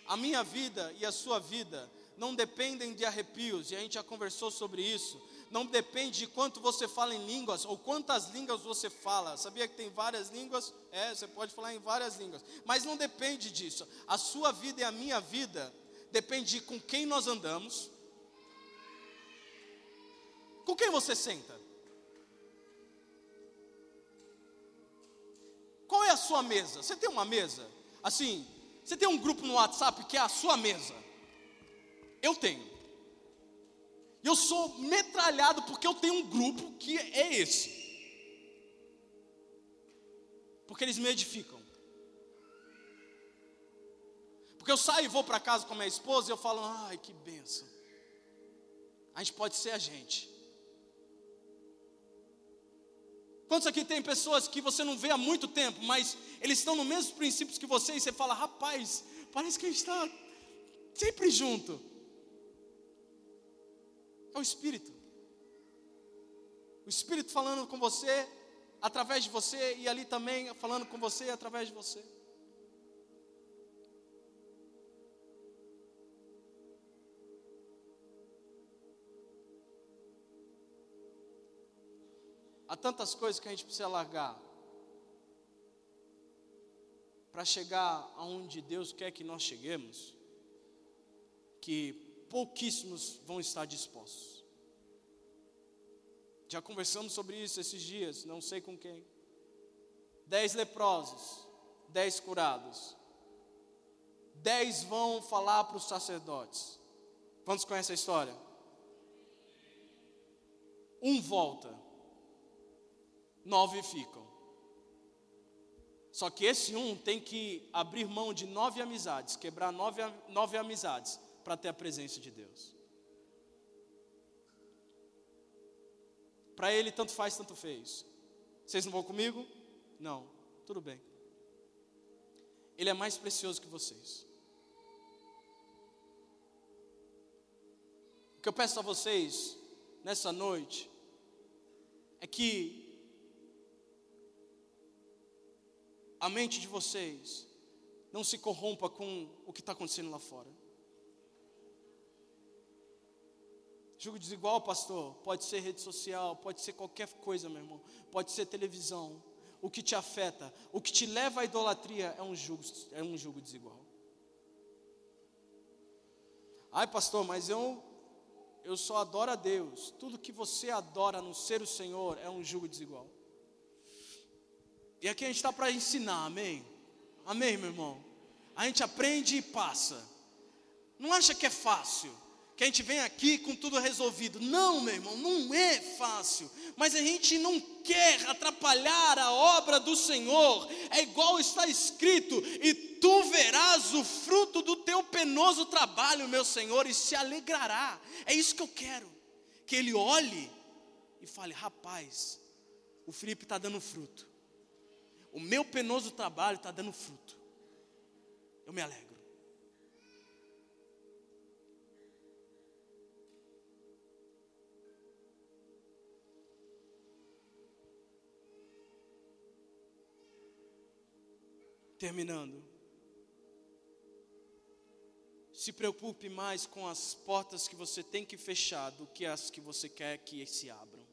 A minha vida e a sua vida não dependem de arrepios, e a gente já conversou sobre isso não depende de quanto você fala em línguas ou quantas línguas você fala. Sabia que tem várias línguas? É, você pode falar em várias línguas. Mas não depende disso. A sua vida e a minha vida depende de com quem nós andamos. Com quem você senta? Qual é a sua mesa? Você tem uma mesa? Assim, você tem um grupo no WhatsApp que é a sua mesa? Eu tenho. E eu sou metralhado porque eu tenho um grupo que é esse. Porque eles me edificam. Porque eu saio e vou para casa com a minha esposa e eu falo, ai que benção. A gente pode ser a gente. Quantos aqui tem pessoas que você não vê há muito tempo, mas eles estão nos mesmos princípios que você e você fala, rapaz, parece que a gente está sempre junto. É o Espírito. O Espírito falando com você, através de você, e ali também falando com você, através de você. Há tantas coisas que a gente precisa largar para chegar aonde Deus quer que nós cheguemos, que pouquíssimos vão estar dispostos. Já conversamos sobre isso esses dias, não sei com quem. Dez leprosos, dez curados. Dez vão falar para os sacerdotes. Quantos conhecem a história? Um volta, nove ficam. Só que esse um tem que abrir mão de nove amizades, quebrar nove, nove amizades, para ter a presença de Deus. Para ele, tanto faz, tanto fez. Vocês não vão comigo? Não, tudo bem. Ele é mais precioso que vocês. O que eu peço a vocês nessa noite é que a mente de vocês não se corrompa com o que está acontecendo lá fora. Julgo desigual, pastor, pode ser rede social, pode ser qualquer coisa, meu irmão, pode ser televisão. O que te afeta, o que te leva à idolatria é um julgo, é um julgo desigual. Ai, pastor, mas eu eu só adoro a Deus. Tudo que você adora no ser o Senhor é um julgo desigual. E aqui a gente está para ensinar, amém? Amém, meu irmão? A gente aprende e passa. Não acha que é fácil? Que a gente vem aqui com tudo resolvido. Não, meu irmão, não é fácil. Mas a gente não quer atrapalhar a obra do Senhor. É igual está escrito: e tu verás o fruto do teu penoso trabalho, meu Senhor, e se alegrará. É isso que eu quero. Que ele olhe e fale: rapaz, o Felipe está dando fruto o meu penoso trabalho está dando fruto. Eu me alegro. Terminando. Se preocupe mais com as portas que você tem que fechar do que as que você quer que se abram.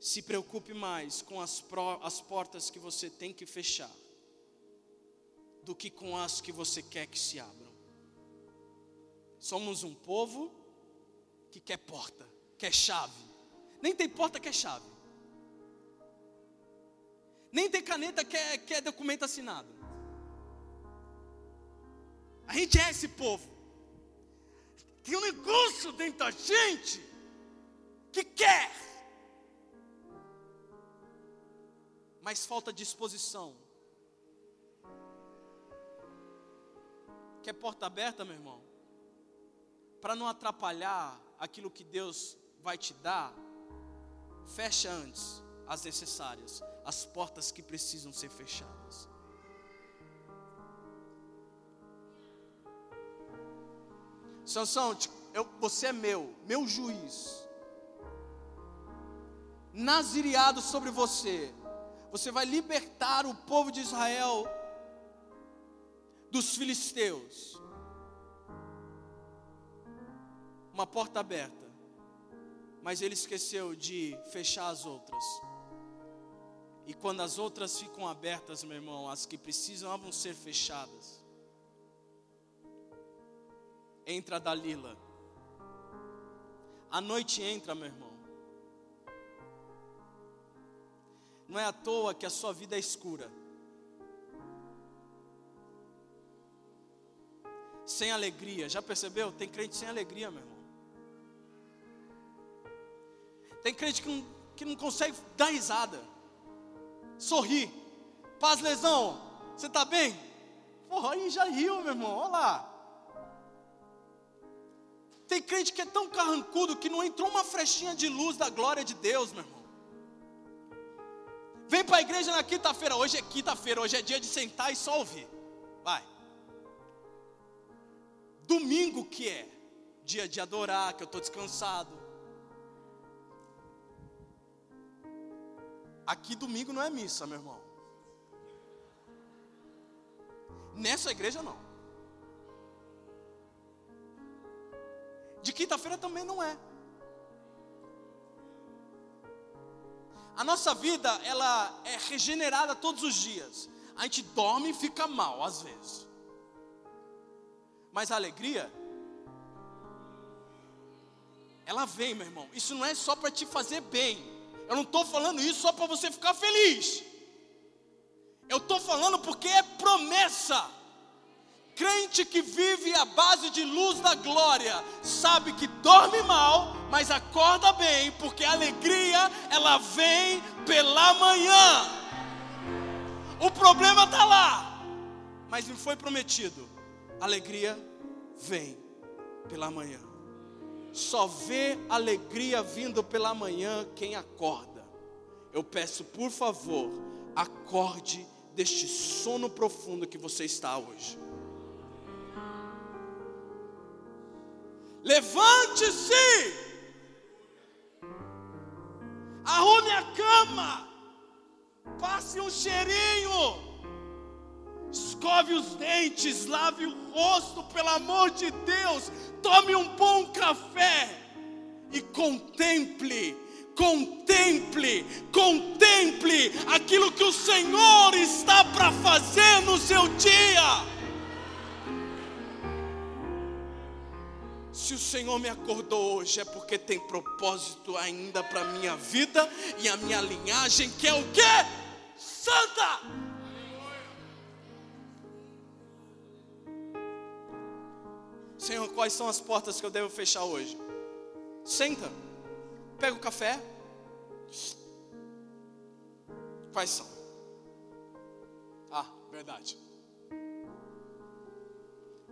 se preocupe mais com as, pro, as portas que você tem que fechar do que com as que você quer que se abram. Somos um povo que quer porta, quer chave. Nem tem porta que é chave. Nem tem caneta que é, que é documento assinado. A gente é esse povo. Tem um negócio dentro da gente que quer. mas falta disposição. Quer porta aberta, meu irmão? Para não atrapalhar aquilo que Deus vai te dar, fecha antes as necessárias, as portas que precisam ser fechadas. Sansão, eu, você é meu, meu juiz. Nazireado sobre você, você vai libertar o povo de Israel dos filisteus. Uma porta aberta, mas ele esqueceu de fechar as outras. E quando as outras ficam abertas, meu irmão, as que precisam vão ser fechadas. Entra Dalila. A noite entra, meu irmão. Não é à toa que a sua vida é escura. Sem alegria, já percebeu? Tem crente sem alegria, meu irmão. Tem crente que não, que não consegue dar risada, sorrir. Paz, lesão, você está bem? Porra, aí já riu, meu irmão, olha lá. Tem crente que é tão carrancudo que não entrou uma frechinha de luz da glória de Deus, meu irmão. Vem para a igreja na quinta-feira. Hoje é quinta-feira, hoje é dia de sentar e só ouvir. Vai. Domingo que é? Dia de adorar, que eu estou descansado. Aqui domingo não é missa, meu irmão. Nessa igreja não. De quinta-feira também não é. A nossa vida, ela é regenerada todos os dias. A gente dorme e fica mal às vezes. Mas a alegria, ela vem, meu irmão. Isso não é só para te fazer bem. Eu não estou falando isso só para você ficar feliz. Eu estou falando porque é promessa. Crente que vive à base de luz da glória, sabe que dorme mal, mas acorda bem, porque a alegria ela vem pela manhã. O problema está lá, mas me foi prometido: alegria vem pela manhã. Só vê alegria vindo pela manhã quem acorda. Eu peço, por favor, acorde deste sono profundo que você está hoje. Levante-se, arrume a cama, passe um cheirinho, escove os dentes, lave o rosto, pelo amor de Deus, tome um bom café e contemple contemple, contemple aquilo que o Senhor está para fazer no seu dia. Se o Senhor me acordou hoje é porque tem propósito ainda para minha vida e a minha linhagem, que é o que? Santa! Senhor, quais são as portas que eu devo fechar hoje? Senta pega o café. Quais são? Ah, verdade.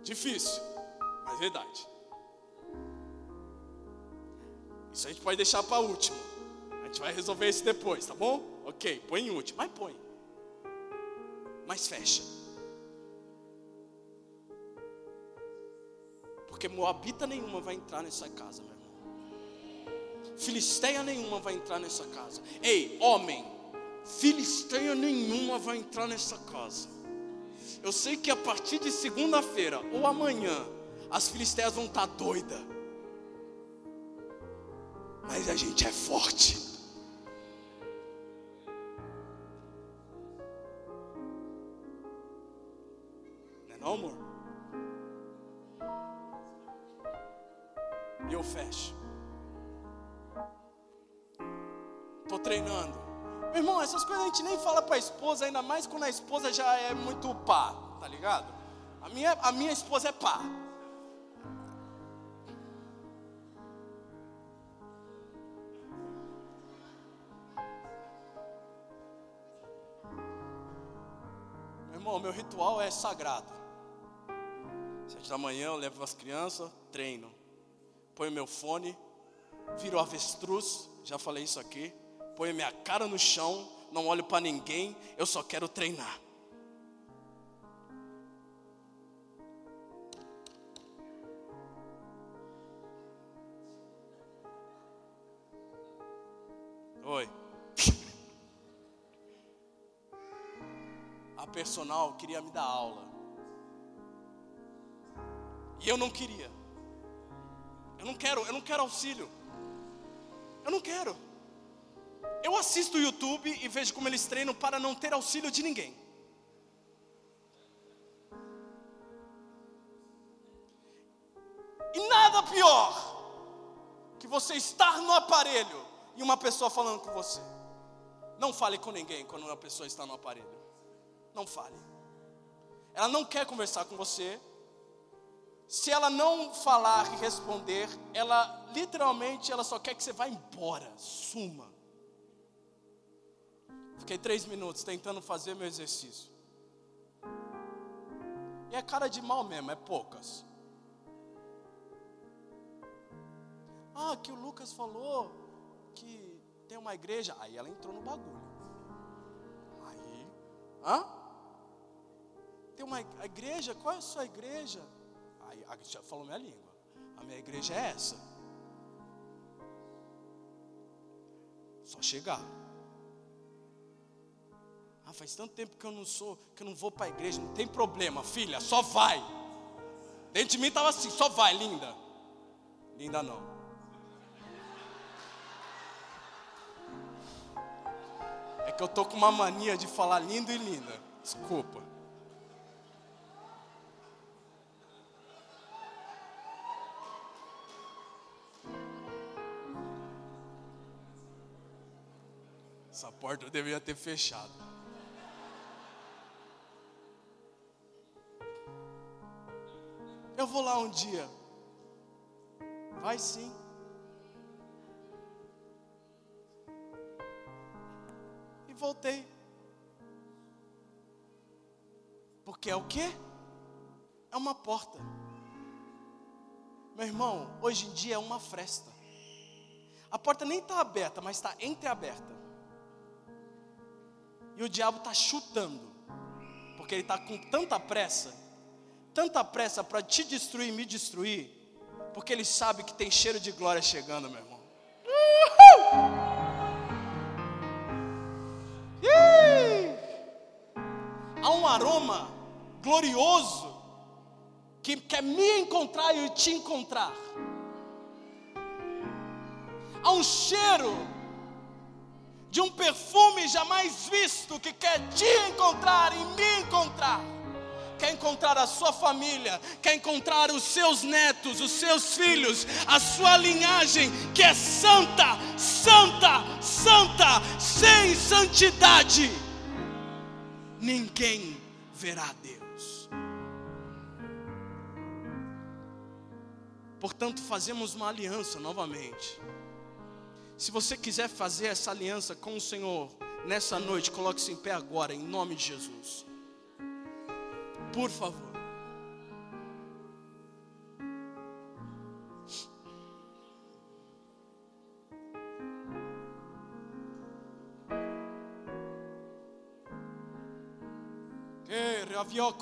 Difícil, mas verdade. Isso a gente pode deixar para último. A gente vai resolver isso depois, tá bom? Ok, põe em último, mas põe. Mas fecha. Porque Moabita nenhuma vai entrar nessa casa, meu filisteia nenhuma vai entrar nessa casa. Ei, homem, filisteia nenhuma vai entrar nessa casa. Eu sei que a partir de segunda-feira ou amanhã, as filisteias vão estar doidas. Mas a gente é forte. Não é não, amor? E eu fecho. Estou treinando. Meu irmão, essas coisas a gente nem fala para a esposa, ainda mais quando a esposa já é muito pá, tá ligado? A minha, a minha esposa é pá. Meu irmão, meu ritual é sagrado. Sete da manhã eu levo as crianças, treino. Ponho meu fone, viro avestruz, já falei isso aqui ponho minha cara no chão, não olho para ninguém, eu só quero treinar. Oi. A personal queria me dar aula. E eu não queria. Eu não quero, eu não quero auxílio. Eu não quero. Eu assisto o YouTube e vejo como eles treinam para não ter auxílio de ninguém. E nada pior que você estar no aparelho e uma pessoa falando com você. Não fale com ninguém quando uma pessoa está no aparelho. Não fale. Ela não quer conversar com você. Se ela não falar e responder, ela literalmente ela só quer que você vá embora, suma. Fiquei três minutos tentando fazer meu exercício. E é cara de mal mesmo, é poucas. Ah, que o Lucas falou que tem uma igreja. Aí ela entrou no bagulho. Aí, hã? Tem uma igreja? Qual é a sua igreja? Aí já falou minha língua. A minha igreja é essa. Só chegar. Ah, faz tanto tempo que eu não sou, que eu não vou para a igreja. Não tem problema, filha, só vai. Dentro de mim estava assim, só vai, linda. Linda não. É que eu tô com uma mania de falar lindo e linda. Desculpa. Essa porta eu deveria ter fechado. Eu vou lá um dia. Vai sim. E voltei. Porque é o quê? É uma porta. Meu irmão, hoje em dia é uma fresta. A porta nem está aberta, mas está entreaberta. E o diabo está chutando, porque ele está com tanta pressa, tanta pressa para te destruir, me destruir, porque ele sabe que tem cheiro de glória chegando, meu irmão. Há um aroma glorioso que quer me encontrar e te encontrar. Há um cheiro de um perfume jamais visto que quer te encontrar e me encontrar. Quer encontrar a sua família, quer encontrar os seus netos, os seus filhos, a sua linhagem que é santa, santa, santa, sem santidade. Ninguém verá Deus. Portanto, fazemos uma aliança novamente. Se você quiser fazer essa aliança com o Senhor nessa noite, coloque-se em pé agora, em nome de Jesus. Por favor. Que raviò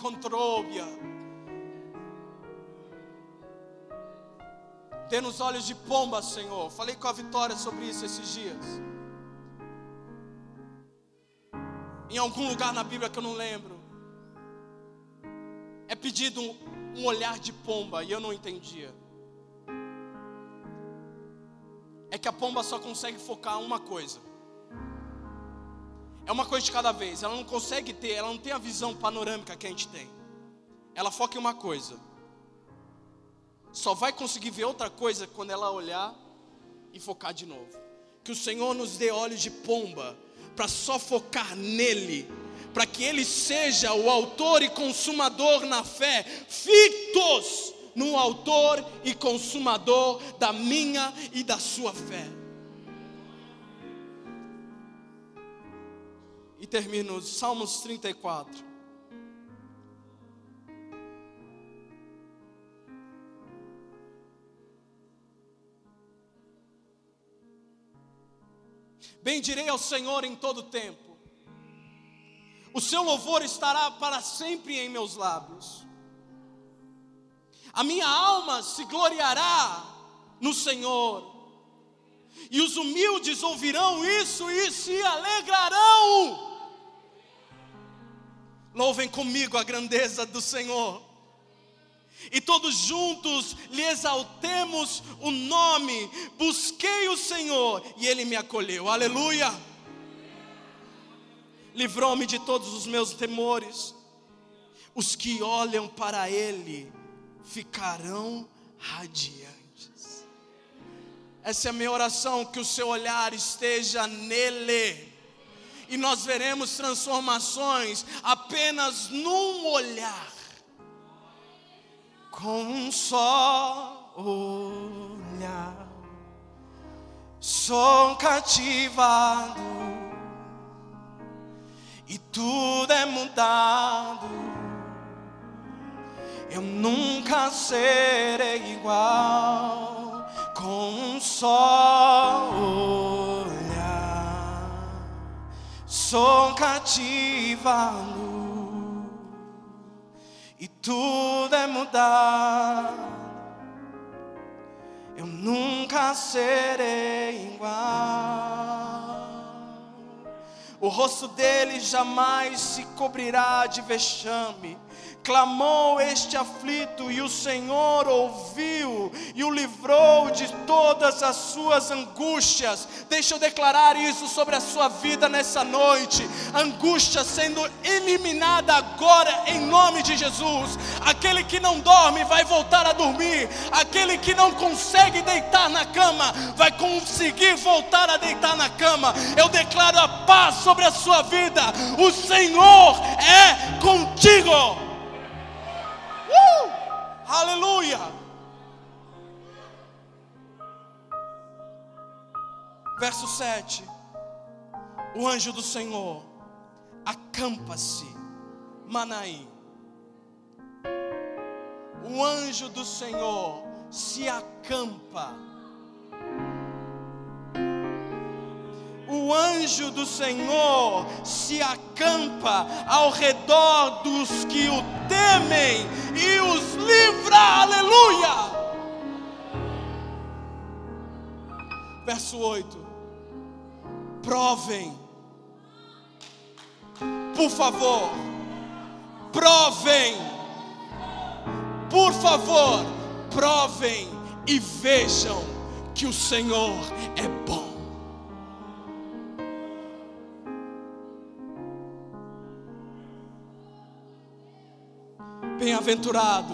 Dê nos olhos de pomba, Senhor. Falei com a Vitória sobre isso esses dias. Em algum lugar na Bíblia que eu não lembro. É pedido um, um olhar de pomba e eu não entendia. É que a pomba só consegue focar uma coisa. É uma coisa de cada vez. Ela não consegue ter, ela não tem a visão panorâmica que a gente tem. Ela foca em uma coisa. Só vai conseguir ver outra coisa quando ela olhar e focar de novo. Que o Senhor nos dê olhos de pomba para só focar nele, para que ele seja o autor e consumador na fé, fitos no autor e consumador da minha e da sua fé. E termino Salmos 34. Bendirei ao Senhor em todo tempo. O seu louvor estará para sempre em meus lábios. A minha alma se gloriará no Senhor. E os humildes ouvirão isso e se alegrarão. Louvem comigo a grandeza do Senhor e todos juntos lhe exaltemos o nome. Busquei o Senhor e ele me acolheu. Aleluia! Livrou-me de todos os meus temores. Os que olham para ele ficarão radiantes. Essa é a minha oração, que o seu olhar esteja nele. E nós veremos transformações apenas num olhar com um só olhar, sou cativado e tudo é mudado. Eu nunca serei igual com um só olhar, sou cativado tudo é mudar. Eu nunca serei igual. O rosto dele jamais se cobrirá de vexame. Clamou este aflito e o Senhor ouviu e o livrou de todas as suas angústias. Deixa eu declarar isso sobre a sua vida nessa noite. Angústia sendo eliminada agora em nome de Jesus. Aquele que não dorme vai voltar a dormir. Aquele que não consegue deitar na cama vai conseguir voltar a deitar na cama. Eu declaro a paz sobre a sua vida. O Senhor é contigo. Aleluia! Verso 7: O anjo do Senhor acampa-se, Manaim. O anjo do Senhor se acampa. Anjo do Senhor se acampa ao redor dos que o temem e os livra, aleluia. Verso 8: provem, por favor, provem, por favor, provem e vejam que o Senhor é bom. Bem-aventurado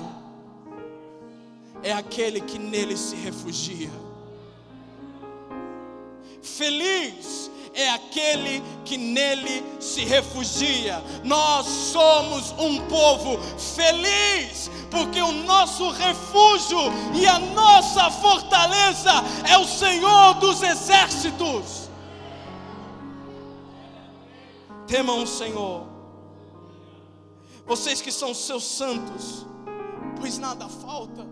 é aquele que nele se refugia. Feliz é aquele que nele se refugia. Nós somos um povo feliz, porque o nosso refúgio e a nossa fortaleza é o Senhor dos exércitos. Temam o Senhor vocês que são seus santos, pois nada falta.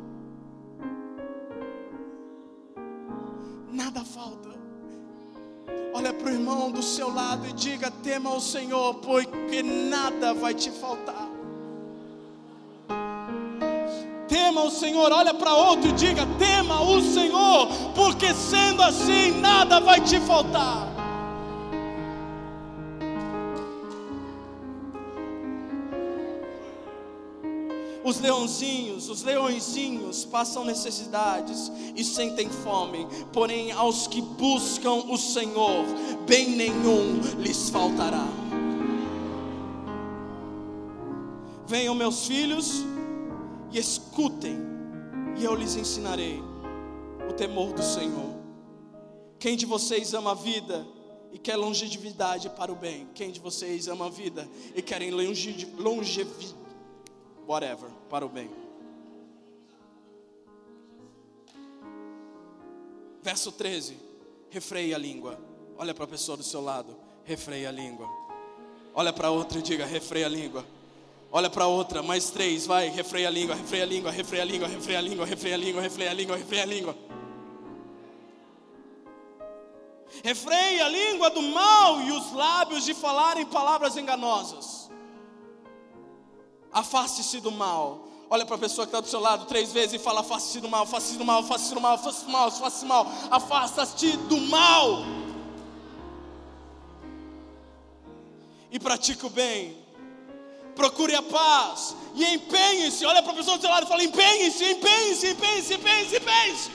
Nada falta. Olha para o irmão do seu lado e diga: tema o Senhor, porque nada vai te faltar. Tema o Senhor, olha para outro e diga: tema o Senhor, porque sendo assim, nada vai te faltar. Os leãozinhos, os leõezinhos passam necessidades e sentem fome, porém aos que buscam o Senhor, bem nenhum lhes faltará. Venham meus filhos e escutem, e eu lhes ensinarei o temor do Senhor. Quem de vocês ama a vida e quer longevidade para o bem? Quem de vocês ama a vida e querem longevidade? Whatever, para o bem. Verso 13: refreie a língua. Olha para a pessoa do seu lado, refreie a língua. Olha para outra e diga: refreie a língua. Olha para outra, mais três, vai, refreia a língua, refreia a língua, refreia a língua, refreia a língua, refreia a língua, refreia a língua, refreia a língua. Refreie a língua do mal e os lábios de falarem palavras enganosas. Afaste-se do mal. Olha para a pessoa que está do seu lado três vezes e fala: afaste-se do mal, afaste-se do mal, afaste-se do mal, afaste-se do mal, afaste-se do mal, afasta-te do mal. E pratique o bem. Procure a paz e empenhe-se. Olha para a pessoa do seu lado e fala: empenhe-se, empenhe-se, empenhe-se, empenhe-se, empenhe-se.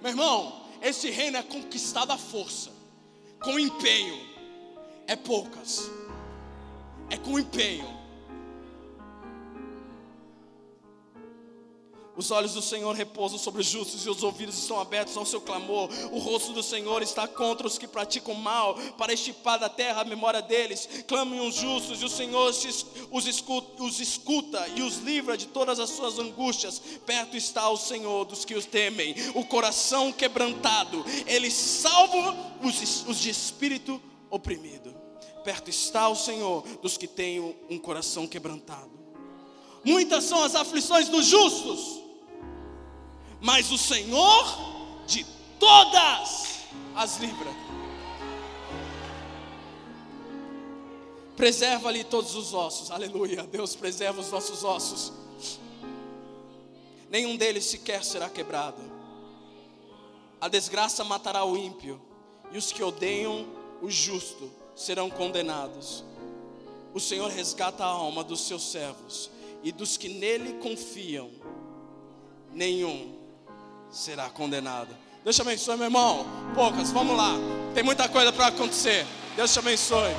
Meu irmão, esse reino é conquistado à força, com empenho, é poucas é com empenho. Os olhos do Senhor repousam sobre os justos e os ouvidos estão abertos ao seu clamor. O rosto do Senhor está contra os que praticam mal, para estipar da terra a memória deles. Clamem os justos e o Senhor os escuta, os escuta e os livra de todas as suas angústias. Perto está o Senhor dos que os temem. O coração quebrantado, ele salva os, os de espírito oprimido perto está o Senhor dos que têm um coração quebrantado. Muitas são as aflições dos justos, mas o Senhor de todas as livra. Preserva-lhe todos os ossos, aleluia. Deus preserva os nossos ossos, nenhum deles sequer será quebrado. A desgraça matará o ímpio, e os que odeiam o justo serão condenados. O Senhor resgata a alma dos seus servos e dos que nele confiam, nenhum será condenado. Deus te abençoe, meu irmão. Poucas, vamos lá. Tem muita coisa para acontecer. Deus te abençoe.